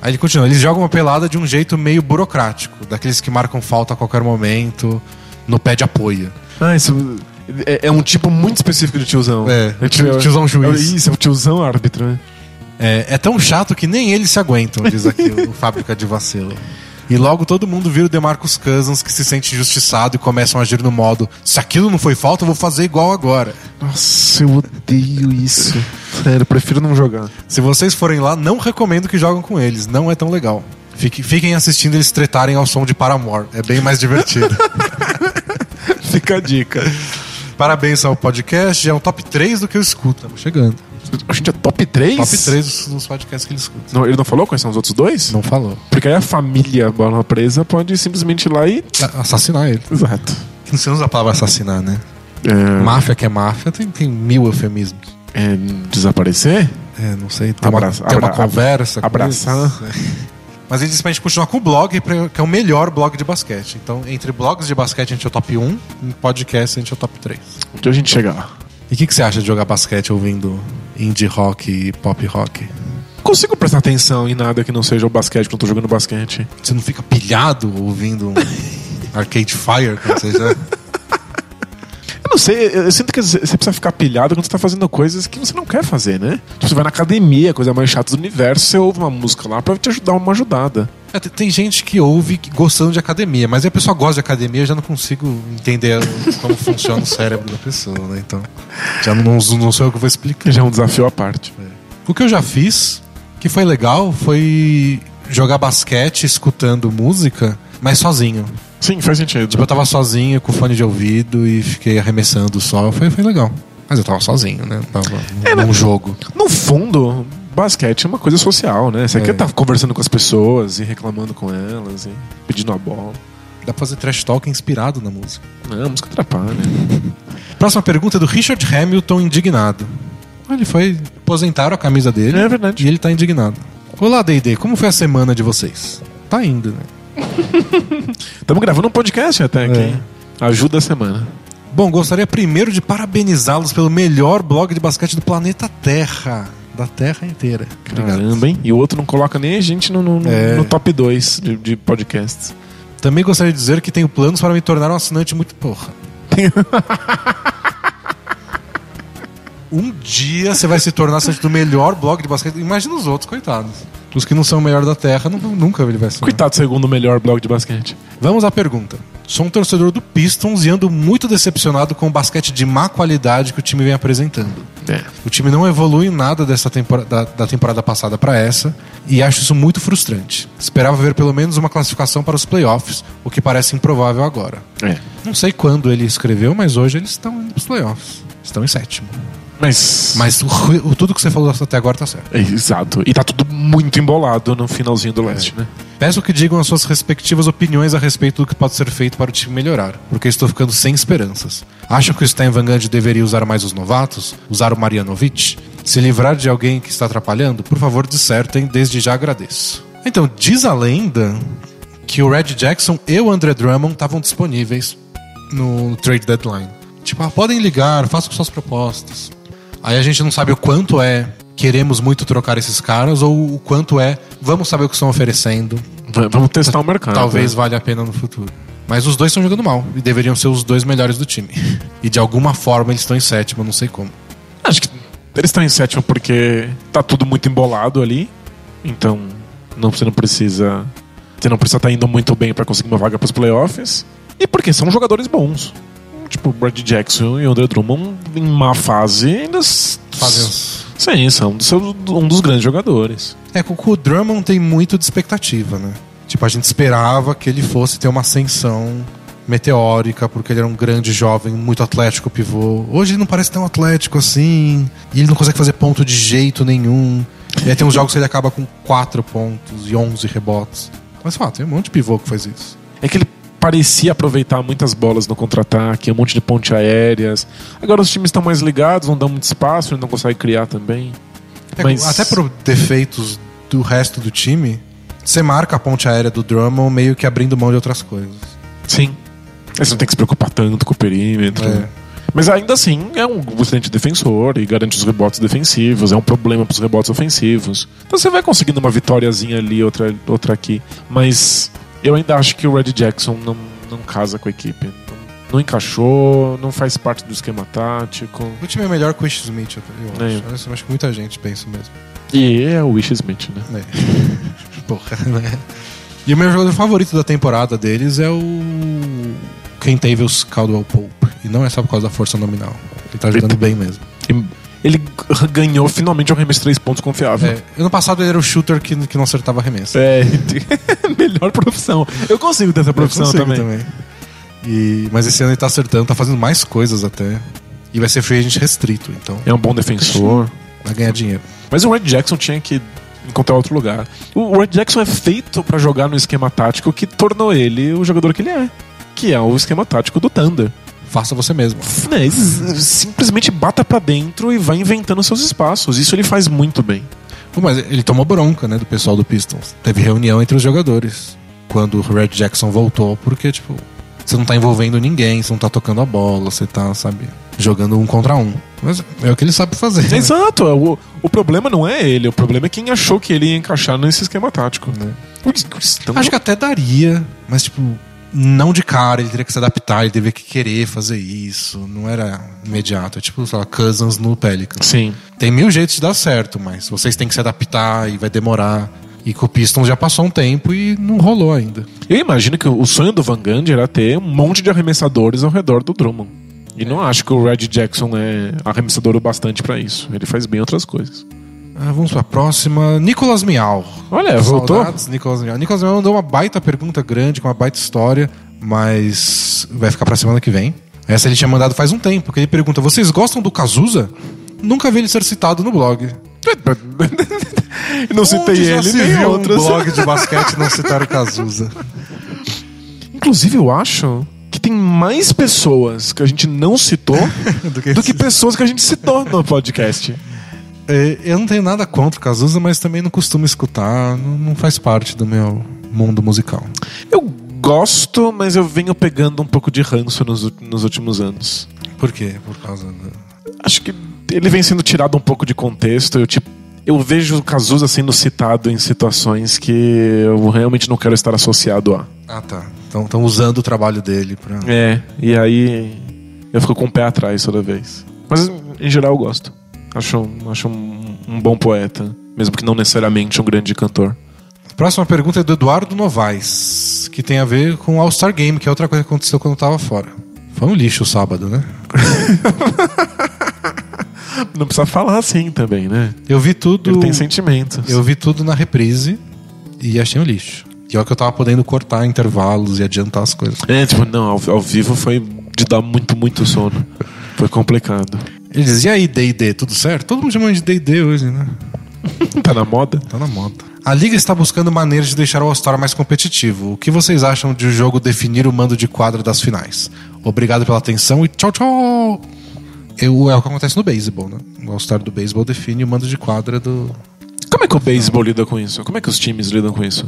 Aí ele continua, eles jogam uma pelada de um jeito meio burocrático, daqueles que marcam falta a qualquer momento, no pé de apoio. Ah, isso é, é um tipo muito específico de tiozão. É, tio- tiozão juiz. é Isso, é o tiozão árbitro, né? É, é tão chato que nem eles se aguentam, diz aqui o Fábrica de Vacilo. E logo todo mundo vira o Demarcus Cousins que se sente injustiçado e começam a agir no modo: se aquilo não foi falta, eu vou fazer igual agora. Nossa, eu odeio isso. Sério, eu prefiro não jogar. Se vocês forem lá, não recomendo que jogam com eles, não é tão legal. Fique- fiquem assistindo eles tretarem ao som de Paramore, é bem mais divertido. Fica a dica. Parabéns ao podcast, já é um top 3 do que eu escuto. Estamos chegando. A gente é top 3? Top 3 dos, dos podcasts que ele escuta. Não, ele não falou quais são os outros dois? Não falou. Porque aí a família Bola Presa pode simplesmente ir lá e. Assassinar ele. Exato. Não usa a palavra assassinar, né? É, Máfia que é máfia tem, tem mil eufemismos. é, desaparecer? É, não sei. Tem, Abraça- uma, tem uma abra- conversa. abraçar. Mas ele disse pra gente continuar com o blog, que é o melhor blog de basquete. Então, entre blogs de basquete, a gente é o top 1, em podcast, a gente é o top 3. Onde a gente chegar lá? E o que, que você acha de jogar basquete ouvindo indie rock e pop rock? Não consigo prestar atenção em nada que não seja o basquete quando eu tô jogando basquete. Você não fica pilhado ouvindo um Arcade Fire quando você já... Eu não sei, eu, eu sinto que você precisa ficar pilhado quando você tá fazendo coisas que você não quer fazer, né? Tipo, você vai na academia, coisa mais chata do universo, você ouve uma música lá pra te ajudar uma ajudada. É, tem- gente que ouve gostando de academia, mas aí a pessoa gosta de academia, eu já não consigo entender como funciona o cérebro da pessoa, né? Então, já não, não sou eu que vou explicar. Já é um desafio à parte. O que eu já fiz, que foi legal, foi jogar basquete escutando música, mas sozinho. Sim, faz sentido. Tipo, eu tava sozinho com fone de ouvido e fiquei arremessando só. Foi, foi legal. Mas eu tava sozinho, né? Tava num jogo. No fundo, basquete é uma coisa social, né? Você É. quer estar conversando com as pessoas e reclamando com elas e pedindo a bola. Dá pra fazer trash talk inspirado na música. Não, a música atrapalha. Próxima pergunta é do Richard Hamilton, indignado. Ele foi. Aposentaram a camisa dele. É verdade. E ele tá indignado. Olá, DD, como foi a semana de vocês? Tá indo, né? Estamos gravando um podcast até aqui. É. Ajuda a semana. Bom, gostaria primeiro de parabenizá-los pelo melhor blog de basquete do planeta Terra. Da Terra inteira. Obrigado. Caramba, hein? E o outro não coloca nem a gente no, no- no- É. no top 2 de, de podcasts. Também gostaria de dizer que tenho planos para me tornar um assinante muito. Porra. um dia você vai se tornar assinante do melhor blog de basquete. Imagina os outros, coitados. Os que não são o melhor da Terra, não- nunca ele vai ser. Coitado, segundo o melhor blog de basquete. Vamos à pergunta. Sou um torcedor do Pistons e ando muito decepcionado com o basquete de má qualidade que o time vem apresentando. É. O time não evolui em nada dessa temporada, da, da temporada passada para essa e acho isso muito frustrante. Esperava ver pelo menos uma classificação para os playoffs, o que parece improvável agora. É. Não sei quando ele escreveu, mas hoje eles estão indo pros playoffs. Estão em sétimo. Mas. Mas o, o- tudo que você falou até agora tá certo. É, exato. E tá tudo muito embolado no finalzinho do leste, né? Peço que digam as suas respectivas opiniões a respeito do que pode ser feito para o time melhorar, porque estou ficando sem esperanças. Acham que o Stan Van Gundy deveria usar mais os novatos? Usar o Marianovic? Se livrar de alguém que está atrapalhando? Por favor, dissertem, desde já agradeço. Então, diz a lenda que o Red Jackson e o André Drummond estavam disponíveis no trade deadline. Tipo, ah, podem ligar, façam suas propostas. Aí a gente não sabe o quanto é queremos muito trocar esses caras ou o quanto é vamos saber o que estão oferecendo. Vamos testar o mercado. Talvez né? valha a pena no futuro. Mas os dois estão jogando mal e deveriam ser os dois melhores do time. E de alguma forma eles estão em sétimo, não sei como. Acho que eles estão em sétimo porque tá tudo muito embolado ali. Então, não, você não precisa. Você não precisa estar indo muito bem pra conseguir uma vaga pros playoffs. E porque são jogadores bons. Tipo, Brad Jackson e André Drummond, em má fase, ainda. Fazem. Sim, são seus- um dos grandes jogadores. É, com o Drummond tem muito de expectativa, né? Tipo, a gente esperava que ele fosse ter uma ascensão meteórica, porque ele era um grande jovem, muito atlético pivô. Hoje ele não parece tão atlético assim, e ele não consegue fazer ponto de jeito nenhum. E aí tem uns jogos que ele acaba com 4 pontos e 11 rebotes. Mas, ó, tem um monte de pivô que faz isso. É que ele parecia aproveitar muitas bolas no contra-ataque, um monte de ponte aéreas. Agora os times estão mais ligados, não dão muito espaço, ele não consegue criar também. É, Mas- Até por defeitos do resto do time, você marca a ponte aérea do Drummond meio que abrindo mão de outras coisas. Sim. Aí Você não tem que se preocupar tanto com o perímetro. É. Mas ainda assim, é um excelente defensor e garante os rebotes defensivos, é um problema para os rebotes ofensivos. Então você vai conseguindo uma vitóriazinha ali, outra, outra aqui. Mas eu ainda acho que o Red Jackson não, não casa com a equipe. Não, não encaixou, não faz parte do esquema tático. O time é melhor com o Ish Smith, eu É. acho. Eu acho que muita gente pensa mesmo. E é o Wish Smith, né? É. Porra, né? E o meu jogador favorito da temporada deles é o Kentavious Caldwell Pope. E não é só por causa da força nominal. Ele tá jogando bem mesmo. E Ele ganhou finalmente um arremesso de três pontos confiável. É, ano passado ele era o shooter que, que não acertava arremesso. É, melhor profissão. Eu consigo ter essa profissão consigo também. E, mas esse ano ele tá acertando, tá fazendo mais coisas até. E vai ser free agent restrito, então É um bom defensor. vai ganhar dinheiro. Mas o Red Jackson tinha que encontrar outro lugar. O Red Jackson é feito pra jogar no esquema tático que tornou ele o jogador que ele é. Que é o esquema tático do Thunder. Faça você mesmo. S- simplesmente bata pra dentro e vai inventando seus espaços. Isso ele faz muito bem. Pô, Mas ele tomou bronca, né, do pessoal do Pistons. Teve reunião entre os jogadores quando o Red Jackson voltou, porque, tipo, você não tá envolvendo ninguém, você não tá tocando a bola, você tá, sabe, jogando um contra um. Mas é o que ele sabe fazer. né? Exato. O, o problema não é ele, o problema é quem achou que ele ia encaixar nesse esquema tático. Né? Acho que até daria, mas, tipo, não de cara, ele teria que se adaptar, ele teria que querer fazer isso. Não era imediato. É tipo, sei lá, Cousins no Pelicans. Sim. Tem mil jeitos de dar certo, mas vocês têm que se adaptar e vai demorar. E com o Pistons já passou um tempo e não rolou ainda. Eu imagino que o sonho do Van Gundy era ter um monte de arremessadores ao redor do Drummond. E não acho que o Red Jackson é arremessador o bastante pra isso. Ele faz bem outras coisas. Ah, vamos pra próxima. Nicolas Miau. Olha, voltou? Saudades, Nicolas Miau. Nicolas Miau mandou uma baita pergunta grande, com uma baita história, mas vai ficar pra semana que vem. Essa ele tinha mandado faz um tempo, que ele pergunta: Vocês gostam do Cazuza? Nunca vi ele ser citado no blog. não citei ele nem outras. um blog de basquete não citar o Cazuza. Inclusive, eu acho que tem mais pessoas que a gente não citou Do que do que pessoas que a gente citou no podcast. É, Eu não tenho nada contra o Cazuza, mas também não costumo escutar, não, faz parte do meu mundo musical. Eu gosto, mas eu venho pegando um pouco de ranço nos, nos últimos anos. Por quê? Por causa. Acho que ele vem sendo tirado um pouco de contexto. Eu, tipo, eu vejo o Cazuza sendo citado em situações que eu realmente não quero estar associado a. Ah, tá. Então estão usando o trabalho dele pra. É, e aí eu fico com o pé atrás toda vez. Mas em geral eu gosto. Acho, acho um, um bom poeta, mesmo que não necessariamente um grande cantor. Próxima pergunta é do Eduardo Novaes, que tem a ver com o All-Star Game, que é outra coisa que aconteceu quando eu tava fora. Foi um lixo o sábado, né? Não precisa falar assim também, né? Eu vi tudo. Ele tem sentimentos. Eu vi tudo na reprise e achei um lixo. E olha que eu tava podendo cortar intervalos e adiantar as coisas. É, tipo, não, ao, ao vivo foi de dar muito, muito sono. Foi complicado. Ele diz, e aí, D&D, tudo certo? Todo mundo chama de D&D hoje, né? tá na moda? Tá na moda. A Liga está buscando maneiras de deixar o All-Star mais competitivo. O que vocês acham de o jogo definir o mando de quadra das finais? Obrigado pela atenção e tchau, tchau! Eu, é o que acontece no beisebol, né? O All-Star do beisebol define o mando de quadra do... Como é que o beisebol lida com isso? Como é que os times lidam com isso?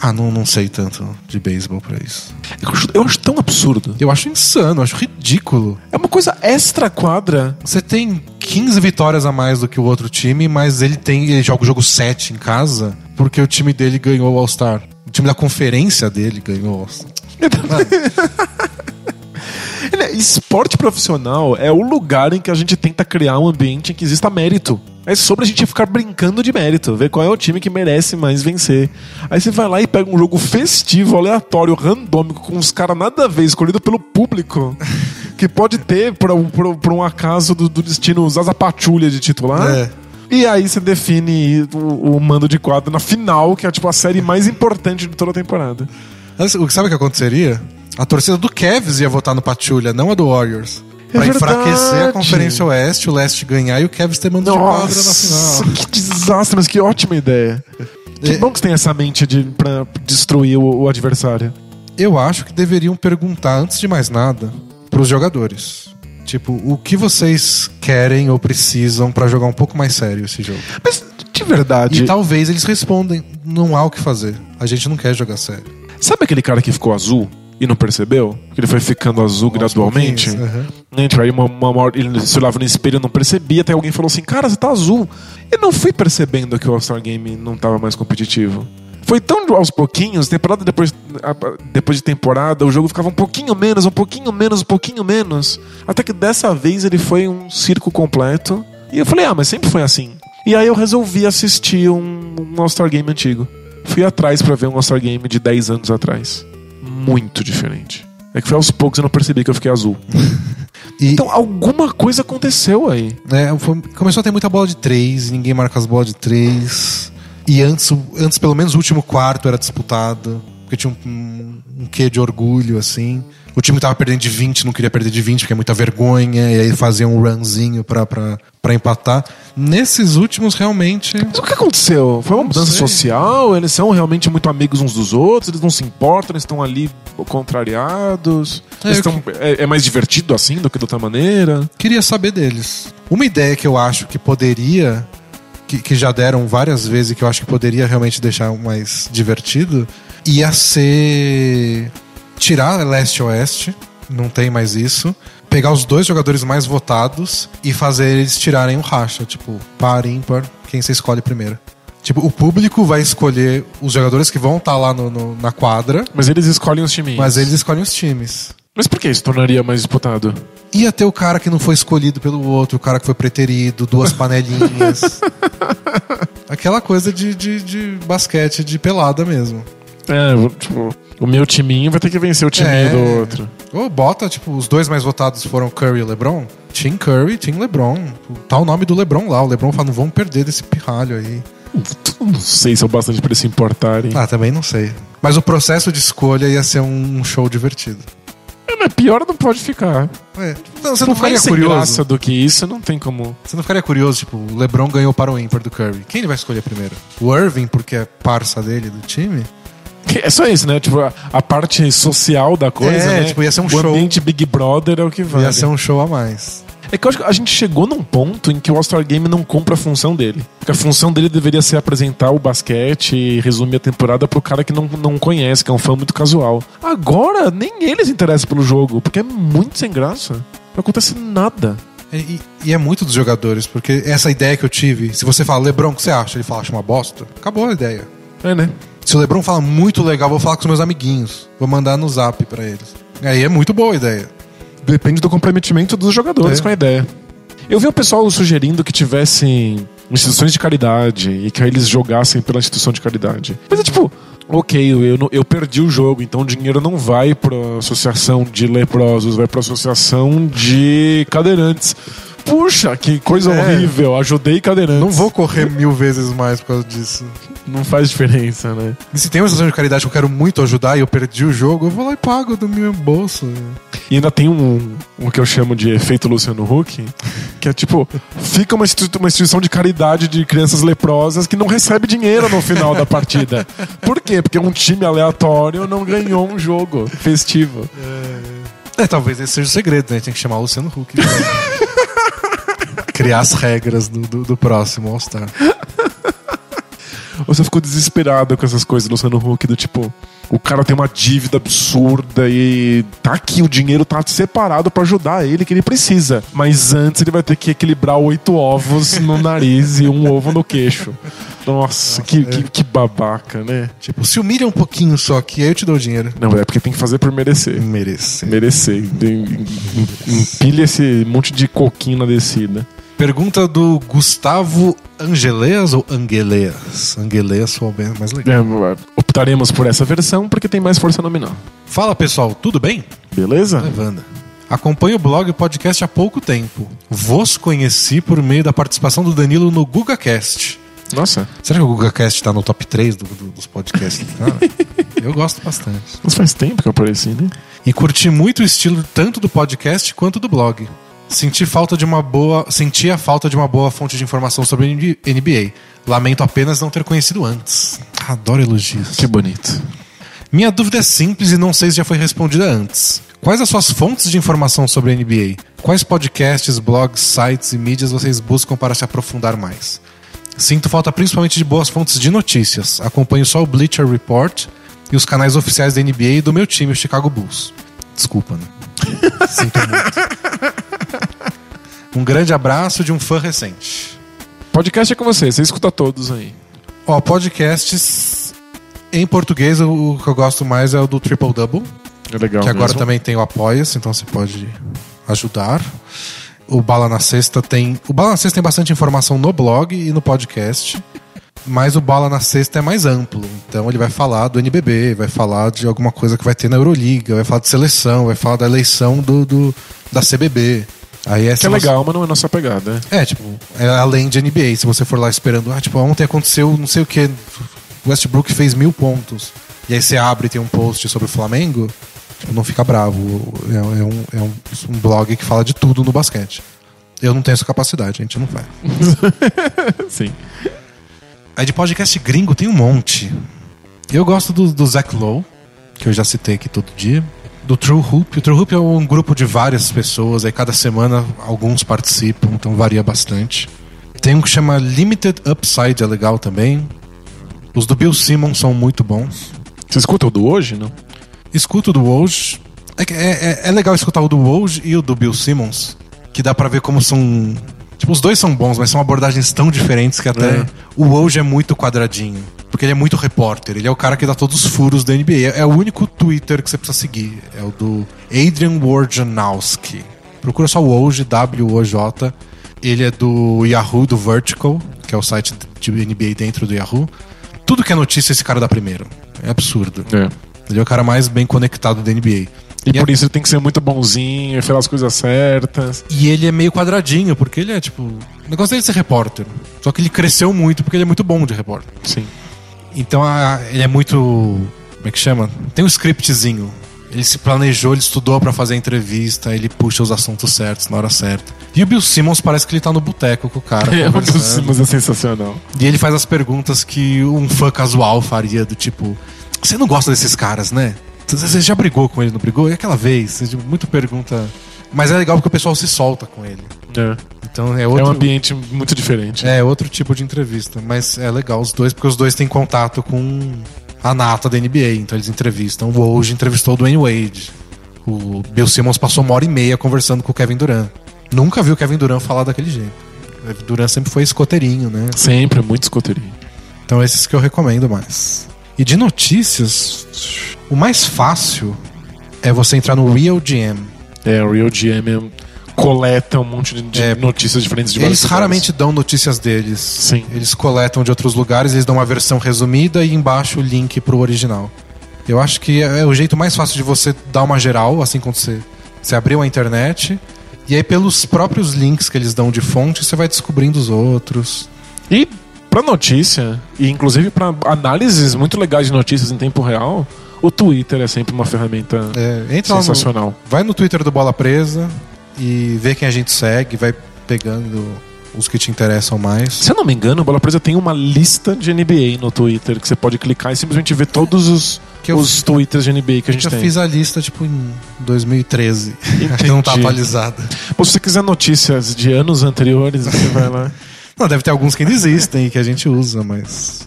Ah, não, não sei tanto de beisebol pra isso. Eu acho, eu acho tão absurdo. Eu acho insano, eu acho ridículo. É uma coisa extra quadra. Você tem 15 vitórias a mais do que o outro time, mas ele tem ele joga o jogo 7 em casa porque o time dele ganhou o All-Star. O time da conferência dele ganhou o All-Star. É- Esporte profissional é o lugar em que a gente tenta criar um ambiente em que exista mérito. É sobre a gente ficar brincando de mérito, ver qual é o time que merece mais vencer. Aí você vai lá e pega um jogo festivo, aleatório, randômico, com uns caras nada a ver, escolhido pelo público, que pode ter, por, um- por- por um acaso do, do destino, Zaza Patrulha de titular. É. E aí você define o, o mando de quadro na final, que é tipo a série mais importante de toda a temporada. Sabe o que aconteceria? A torcida do Cavs ia votar no Patrulha, não a do Warriors. É Pra enfraquecer a verdade. Conferência Oeste, o Leste ganhar e o Cavs ter mando de quadra na Nossa, final. que desastre, mas que ótima ideia. Que É. bom que você tem essa mente de, pra destruir o, o adversário. Eu acho que deveriam perguntar, antes de mais nada, pros jogadores. Tipo, o que vocês querem ou precisam pra jogar um pouco mais sério esse jogo? Mas, de verdade, E talvez eles respondem, não há o que fazer. A gente não quer jogar sério. sabe aquele cara que ficou azul e não percebeu? Que ele foi ficando azul gradualmente? aham. Né, tipo, aí uma, uma, uma- ele se olhava no espelho e não percebia, até alguém falou assim, cara, você tá azul. Eu não fui percebendo que o All-Star Game não tava mais competitivo. Foi tão aos pouquinhos, temporada depois, depois de temporada, o jogo ficava um pouquinho menos, um pouquinho menos, um pouquinho menos. Até que dessa vez ele foi um circo completo. E eu falei, ah, mas sempre foi assim. E aí eu resolvi assistir um, um All-Star Game antigo. Fui atrás pra ver um All-Star Game de 10 anos atrás. Muito diferente. É que foi aos poucos eu não percebi que eu fiquei azul. E Então alguma coisa aconteceu aí. né, foi- começou a ter muita bola de três, ninguém marca as bolas de três. E antes, antes pelo menos o último quarto era disputado. Porque tinha um, um, um quê de orgulho, assim. O time que tava perdendo de 20 não queria perder de 20, porque é muita vergonha. E aí fazia um runzinho pra, pra, pra empatar. Nesses últimos, realmente. Mas o que aconteceu? Foi uma mudança social? Eles são realmente muito amigos uns dos outros? Eles não se importam? Eles estão ali contrariados? É, Eles eu estão- é, é mais divertido assim do que de outra maneira? Queria saber deles. Uma ideia que eu acho que poderia. Que, que já deram várias vezes e que eu acho que poderia realmente deixar mais divertido ia ser. Tirar leste-oeste, não tem mais isso. Pegar os dois jogadores mais votados e fazer eles tirarem o racha. Tipo, par, ímpar, quem você escolhe primeiro. Tipo, o público vai escolher os jogadores que vão estar lá no- no- na quadra, Mas eles escolhem os timinhos. mas eles escolhem os times. Mas por que isso tornaria mais disputado? Ia ter o cara que não foi escolhido pelo outro, o cara que foi preterido, duas panelinhas. Aquela coisa de, de, de basquete de pelada mesmo. É, tipo, o meu timinho vai ter que vencer o timinho É. do outro. Ou bota, tipo, os dois mais votados foram Curry e LeBron. Team Curry, Team LeBron. Tá o nome do LeBron lá. O LeBron fala, não vamos perder desse pirralho aí. Não sei se é o bastante pra eles se importarem. Ah, também não sei. Mas o processo de escolha ia ser um show divertido. É, mas pior não pode ficar. É. Não, você não Por ficaria mais sem curioso? graça do que isso, não tem como. Você não ficaria curioso, tipo, o LeBron ganhou para o ímpar do Curry. Quem ele vai escolher primeiro? O Irving, porque é parça dele do time? É só isso, né? Tipo, a, a parte social da coisa, É, né? tipo, ia ser um o show. ambiente Big Brother é o que vale. Ia ser um show a mais. É que eu acho que a gente chegou num ponto em que o All-Star Game não compra a função dele. Porque a função dele deveria ser apresentar o basquete e resumir a temporada pro cara que não, não conhece, que é um fã muito casual. Agora, nem eles interessam pelo jogo, porque é muito sem graça. Não acontece nada. E, e- e é muito dos jogadores, porque essa ideia que eu tive, se você fala, Lebron, o que você acha? Ele fala, acha uma bosta. Acabou a ideia. É, né? Se o Lebron fala muito legal, vou falar com os meus amiguinhos. Vou mandar no zap pra eles. Aí é muito boa a ideia. Depende do comprometimento dos jogadores É. com a ideia. Eu vi o pessoal sugerindo que tivessem instituições de caridade e que aí eles jogassem pela instituição de caridade. Mas é tipo, ok, eu, eu perdi o jogo, então o dinheiro não vai pra associação de leprosos, vai pra associação de cadeirantes. Puxa, que coisa É. horrível, ajudei cadeirantes. Não vou correr mil vezes mais por causa disso. Não faz diferença, né? E se tem uma situação de caridade que eu quero muito ajudar e eu perdi o jogo, eu vou lá e pago do meu bolso. E ainda tem um, um que eu chamo de efeito Luciano Huck, que é tipo, fica uma, institu- uma instituição de caridade de crianças leprosas que não recebe dinheiro no final da partida. Por quê? Porque um time aleatório não ganhou um jogo festivo. É, talvez esse seja o segredo, né? Tem que chamar o Luciano Huck. Criar as regras do, do, do próximo All-Star. Você ficou desesperado com essas coisas do Luciano Huck, do tipo, o cara tem uma dívida absurda e tá aqui, o dinheiro tá separado pra ajudar ele que ele precisa. Mas antes ele vai ter que equilibrar oito ovos no nariz e um ovo no queixo. Nossa, que, que, que babaca, né? Tipo, se humilha um pouquinho só que aí eu te dou o dinheiro. Não, é porque tem que fazer por merecer. Merece. Merecer. Em- Empilha esse monte de coquinho na descida. Pergunta do Gustavo Angeleas ou Angeleas? Angeleas soa bem mais legal. É, optaremos por essa versão porque tem mais força nominal. Fala pessoal, tudo bem? Beleza? É Wanda. Acompanho o blog e o podcast há pouco tempo. Vos conheci por meio da participação do Danilo no GugaCast. Nossa, Será que o GugaCast tá no top 3 do- do- dos podcasts? Cara, eu gosto bastante. mas faz tempo que eu apareci, né? E curti muito o estilo tanto do podcast quanto do blog. Senti falta de uma boa, senti a falta de uma boa fonte de informação sobre NBA. Lamento apenas não ter conhecido antes. Adoro elogios. Que bonito. Minha dúvida é simples e não sei se já foi respondida antes. Quais as suas fontes de informação sobre a NBA? Quais podcasts, blogs, sites e mídias vocês buscam para se aprofundar mais? Sinto falta principalmente de boas fontes de notícias. Acompanho só o Bleacher Report e os canais oficiais da NBA e do meu time, o Chicago Bulls. Desculpa, né? Sinto muito. Um grande abraço de um fã recente. Podcast é com você, você escuta todos aí. Ó, podcasts em português, o que eu gosto mais é o do Triple Double. É legal. Que agora mesmo. também tem o Apoia-se, então você pode ajudar. O Bala na Sexta tem. O Bala na Sexta tem bastante informação no blog e no podcast. Mas o Bala na Sexta é mais amplo. Então ele vai falar do NBB, vai falar de alguma coisa que vai ter na Euroliga, vai falar de seleção, vai falar da eleição do, do- da CBB. Aí essa Que é legal, mas não é nossa pegada. é, tipo, é além de NBA. Se você for lá esperando, ah, tipo, ontem aconteceu não sei o que, Westbrook fez mil pontos. E aí você abre e tem um post sobre o Flamengo, tipo, não fica bravo. É, é um, é um, um blog que fala de tudo no basquete. Eu não tenho essa capacidade, a gente não faz. Sim. Aí de podcast gringo tem um monte. Eu gosto do, do Zach Lowe, que eu já citei aqui todo dia. Do True Hoop. O True Hoop é um grupo de várias pessoas, aí cada semana alguns participam, então varia bastante. Tem um que chama Limited Upside, é legal também. Os do Bill Simmons são muito bons. Você escuta o do hoje, não? Escuto o do Woj. É, é, é, é legal escutar o do Woj e o do Bill Simmons, que dá pra ver como são. Tipo, os dois são bons, mas são abordagens tão diferentes que até. É. O Woj é muito quadradinho. Porque ele é muito repórter. Ele é o cara que dá todos os furos da NBA. É, o único Twitter que você precisa seguir. É o do Adrian Wojnarowski. Procura só o Woj, W-O-J. Ele é do Yahoo, do Vertical, que é o site de NBA dentro do Yahoo. Tudo que é notícia, esse cara dá primeiro. É absurdo. É. Ele é o cara mais bem conectado da NBA. E, E por é- isso ele tem que ser muito bonzinho, falar as coisas certas. E ele é meio quadradinho, porque ele é tipo. O negócio dele é ser repórter. Só que ele cresceu muito porque ele é muito bom de repórter. Sim. Então a- ele é muito. Como é que chama? Tem um scriptzinho. Ele se planejou, ele estudou pra fazer a entrevista, ele puxa os assuntos certos na hora certa. E o Bill Simmons parece que ele tá no boteco com o cara. É, o Bill. Simmons é sensacional. E ele faz as perguntas que um fã casual faria, do tipo: Você não gosta desses caras, né? Você já brigou com ele, não brigou? E aquela vez? Tipo, Muito pergunta. Mas é legal porque o pessoal se solta com ele. É. Então é É outro. um ambiente muito diferente. É outro tipo de entrevista. Mas é legal os dois, porque os dois têm contato com a nata da NBA. Então eles entrevistam. O Woj entrevistou o Dwayne Wade. O Bill Simmons passou uma hora e meia conversando com o Kevin Durant. Nunca vi o Kevin Durant falar daquele jeito. O Kevin Durant sempre foi escoteirinho, né? Sempre, muito escoteirinho. Então esses que eu recomendo mais. E de notícias, o mais fácil é você entrar no Real GM. É, o Real GM é coleta um monte de, É, notícias diferentes de Eles lugares. raramente dão notícias deles. Sim. Eles coletam de outros lugares, eles dão uma versão resumida e embaixo o link pro original. Eu acho que é o jeito mais fácil de você dar uma geral, assim quando você, você abriu a internet. E aí, pelos próprios links que eles dão de fonte, você vai descobrindo os outros. E pra notícia, e inclusive pra análises muito legais de notícias em tempo real, o Twitter é sempre uma ferramenta É, entra lá no, sensacional. vai no Twitter do Bola Presa e vê quem a gente segue, vai pegando os que te interessam mais. Se eu não me engano, o Bola Presa tem uma lista de NBA no Twitter que você pode clicar e simplesmente ver todos os, Que eu- os twitters de NBA que a gente Eu tem. fiz a lista, tipo, em 2013. Acho que não tá atualizada. Ou se você quiser notícias de anos anteriores, você vai lá. Não, deve ter alguns que ainda existem e que a gente usa, mas.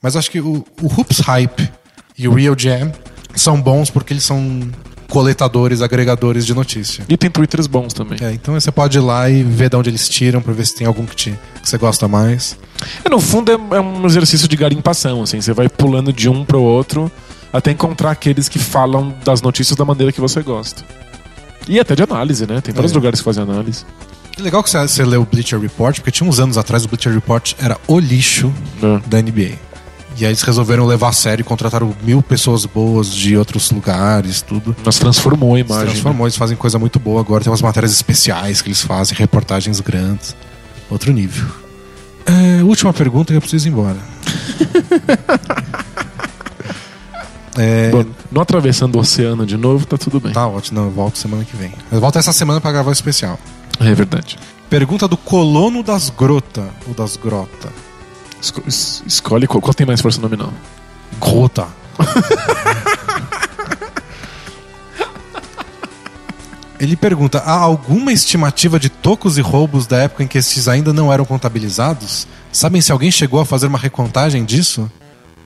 Mas acho que o, o Hoops Hype e o Real Jam são bons porque eles são coletadores, agregadores de notícia. E tem twitters bons também. É, então você pode ir lá e ver de onde eles tiram pra ver se tem algum que, te, que você gosta mais. É, no fundo é, é um exercício de garimpação, assim. Você vai pulando de um pro outro até encontrar aqueles que falam das notícias da maneira que você gosta. E até de análise, né? Tem vários É. lugares que fazem análise. E legal que você, você lê o Bleacher Report, porque tinha uns anos atrás o Bleacher Report era o lixo né? da NBA. E aí eles resolveram levar a sério e contrataram mil pessoas boas de outros lugares, tudo. Mas transformou a Se imagem. né? transformou, eles fazem coisa muito boa agora. Tem umas matérias especiais que eles fazem, reportagens grandes. Outro nível. É, última pergunta que eu preciso ir embora. É, Bom, não atravessando o oceano de novo, tá tudo bem. tá ótimo, não, eu volto semana que vem. Eu volto essa semana pra gravar o especial. É verdade. Pergunta do colono das grota, ou das grota. Esco- es- escolhe qual, qual tem mais força nominal. Grota. Ele pergunta: há alguma estimativa de tocos e roubos da época em que esses ainda não eram contabilizados? Sabem se alguém chegou a fazer uma recontagem disso?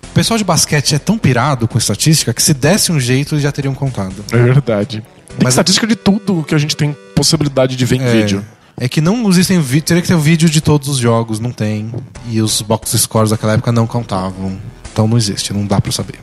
O pessoal de basquete é tão pirado com estatística que se desse um jeito eles já teriam contado. É verdade. Tem Mas- estatística de tudo que a gente tem possibilidade de ver em É, vídeo. É que não existem. Teria que ter o vídeo de todos os jogos, não tem. E os box scores daquela época não contavam. Então não existe, não dá pra saber.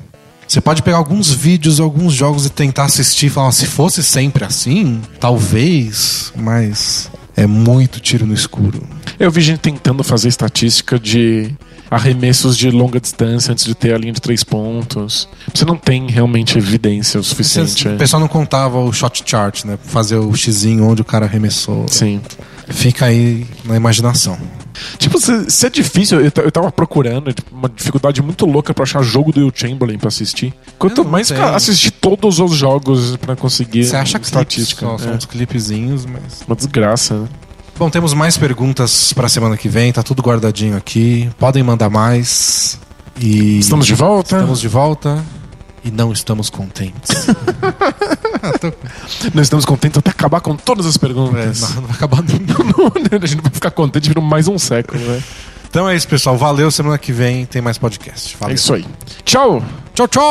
Você pode pegar alguns vídeos, alguns jogos e tentar assistir e falar, se fosse sempre assim, talvez, mas é muito tiro no escuro. Eu vi gente tentando fazer estatística de arremessos de longa distância antes de ter a linha de três pontos. Você não tem realmente evidência o suficiente. O pessoal não contava o shot chart, né? Fazer o xizinho onde o cara arremessou. Sim. Fica aí na imaginação. Tipo, se, se é difícil, eu, eu tava procurando tipo, uma dificuldade muito louca pra achar jogo do Will Chamberlain pra assistir. Quanto mais tenho. cara, assistir todos os jogos pra conseguir Você acha que estatística. só, são é. uns clipezinhos, mas. Uma desgraça. né? Bom, temos mais perguntas pra semana que vem, tá tudo guardadinho aqui. Podem mandar mais. E Estamos de volta. estamos de volta e não estamos contentes. Nós estamos contentes até acabar com todas as É, perguntas. não, não vai acabar nunca. a gente vai ficar contente por mais um século, né? Então é isso, pessoal. Valeu. Semana que vem tem mais podcast. É Valeu. isso aí. Tchau! Tchau, tchau!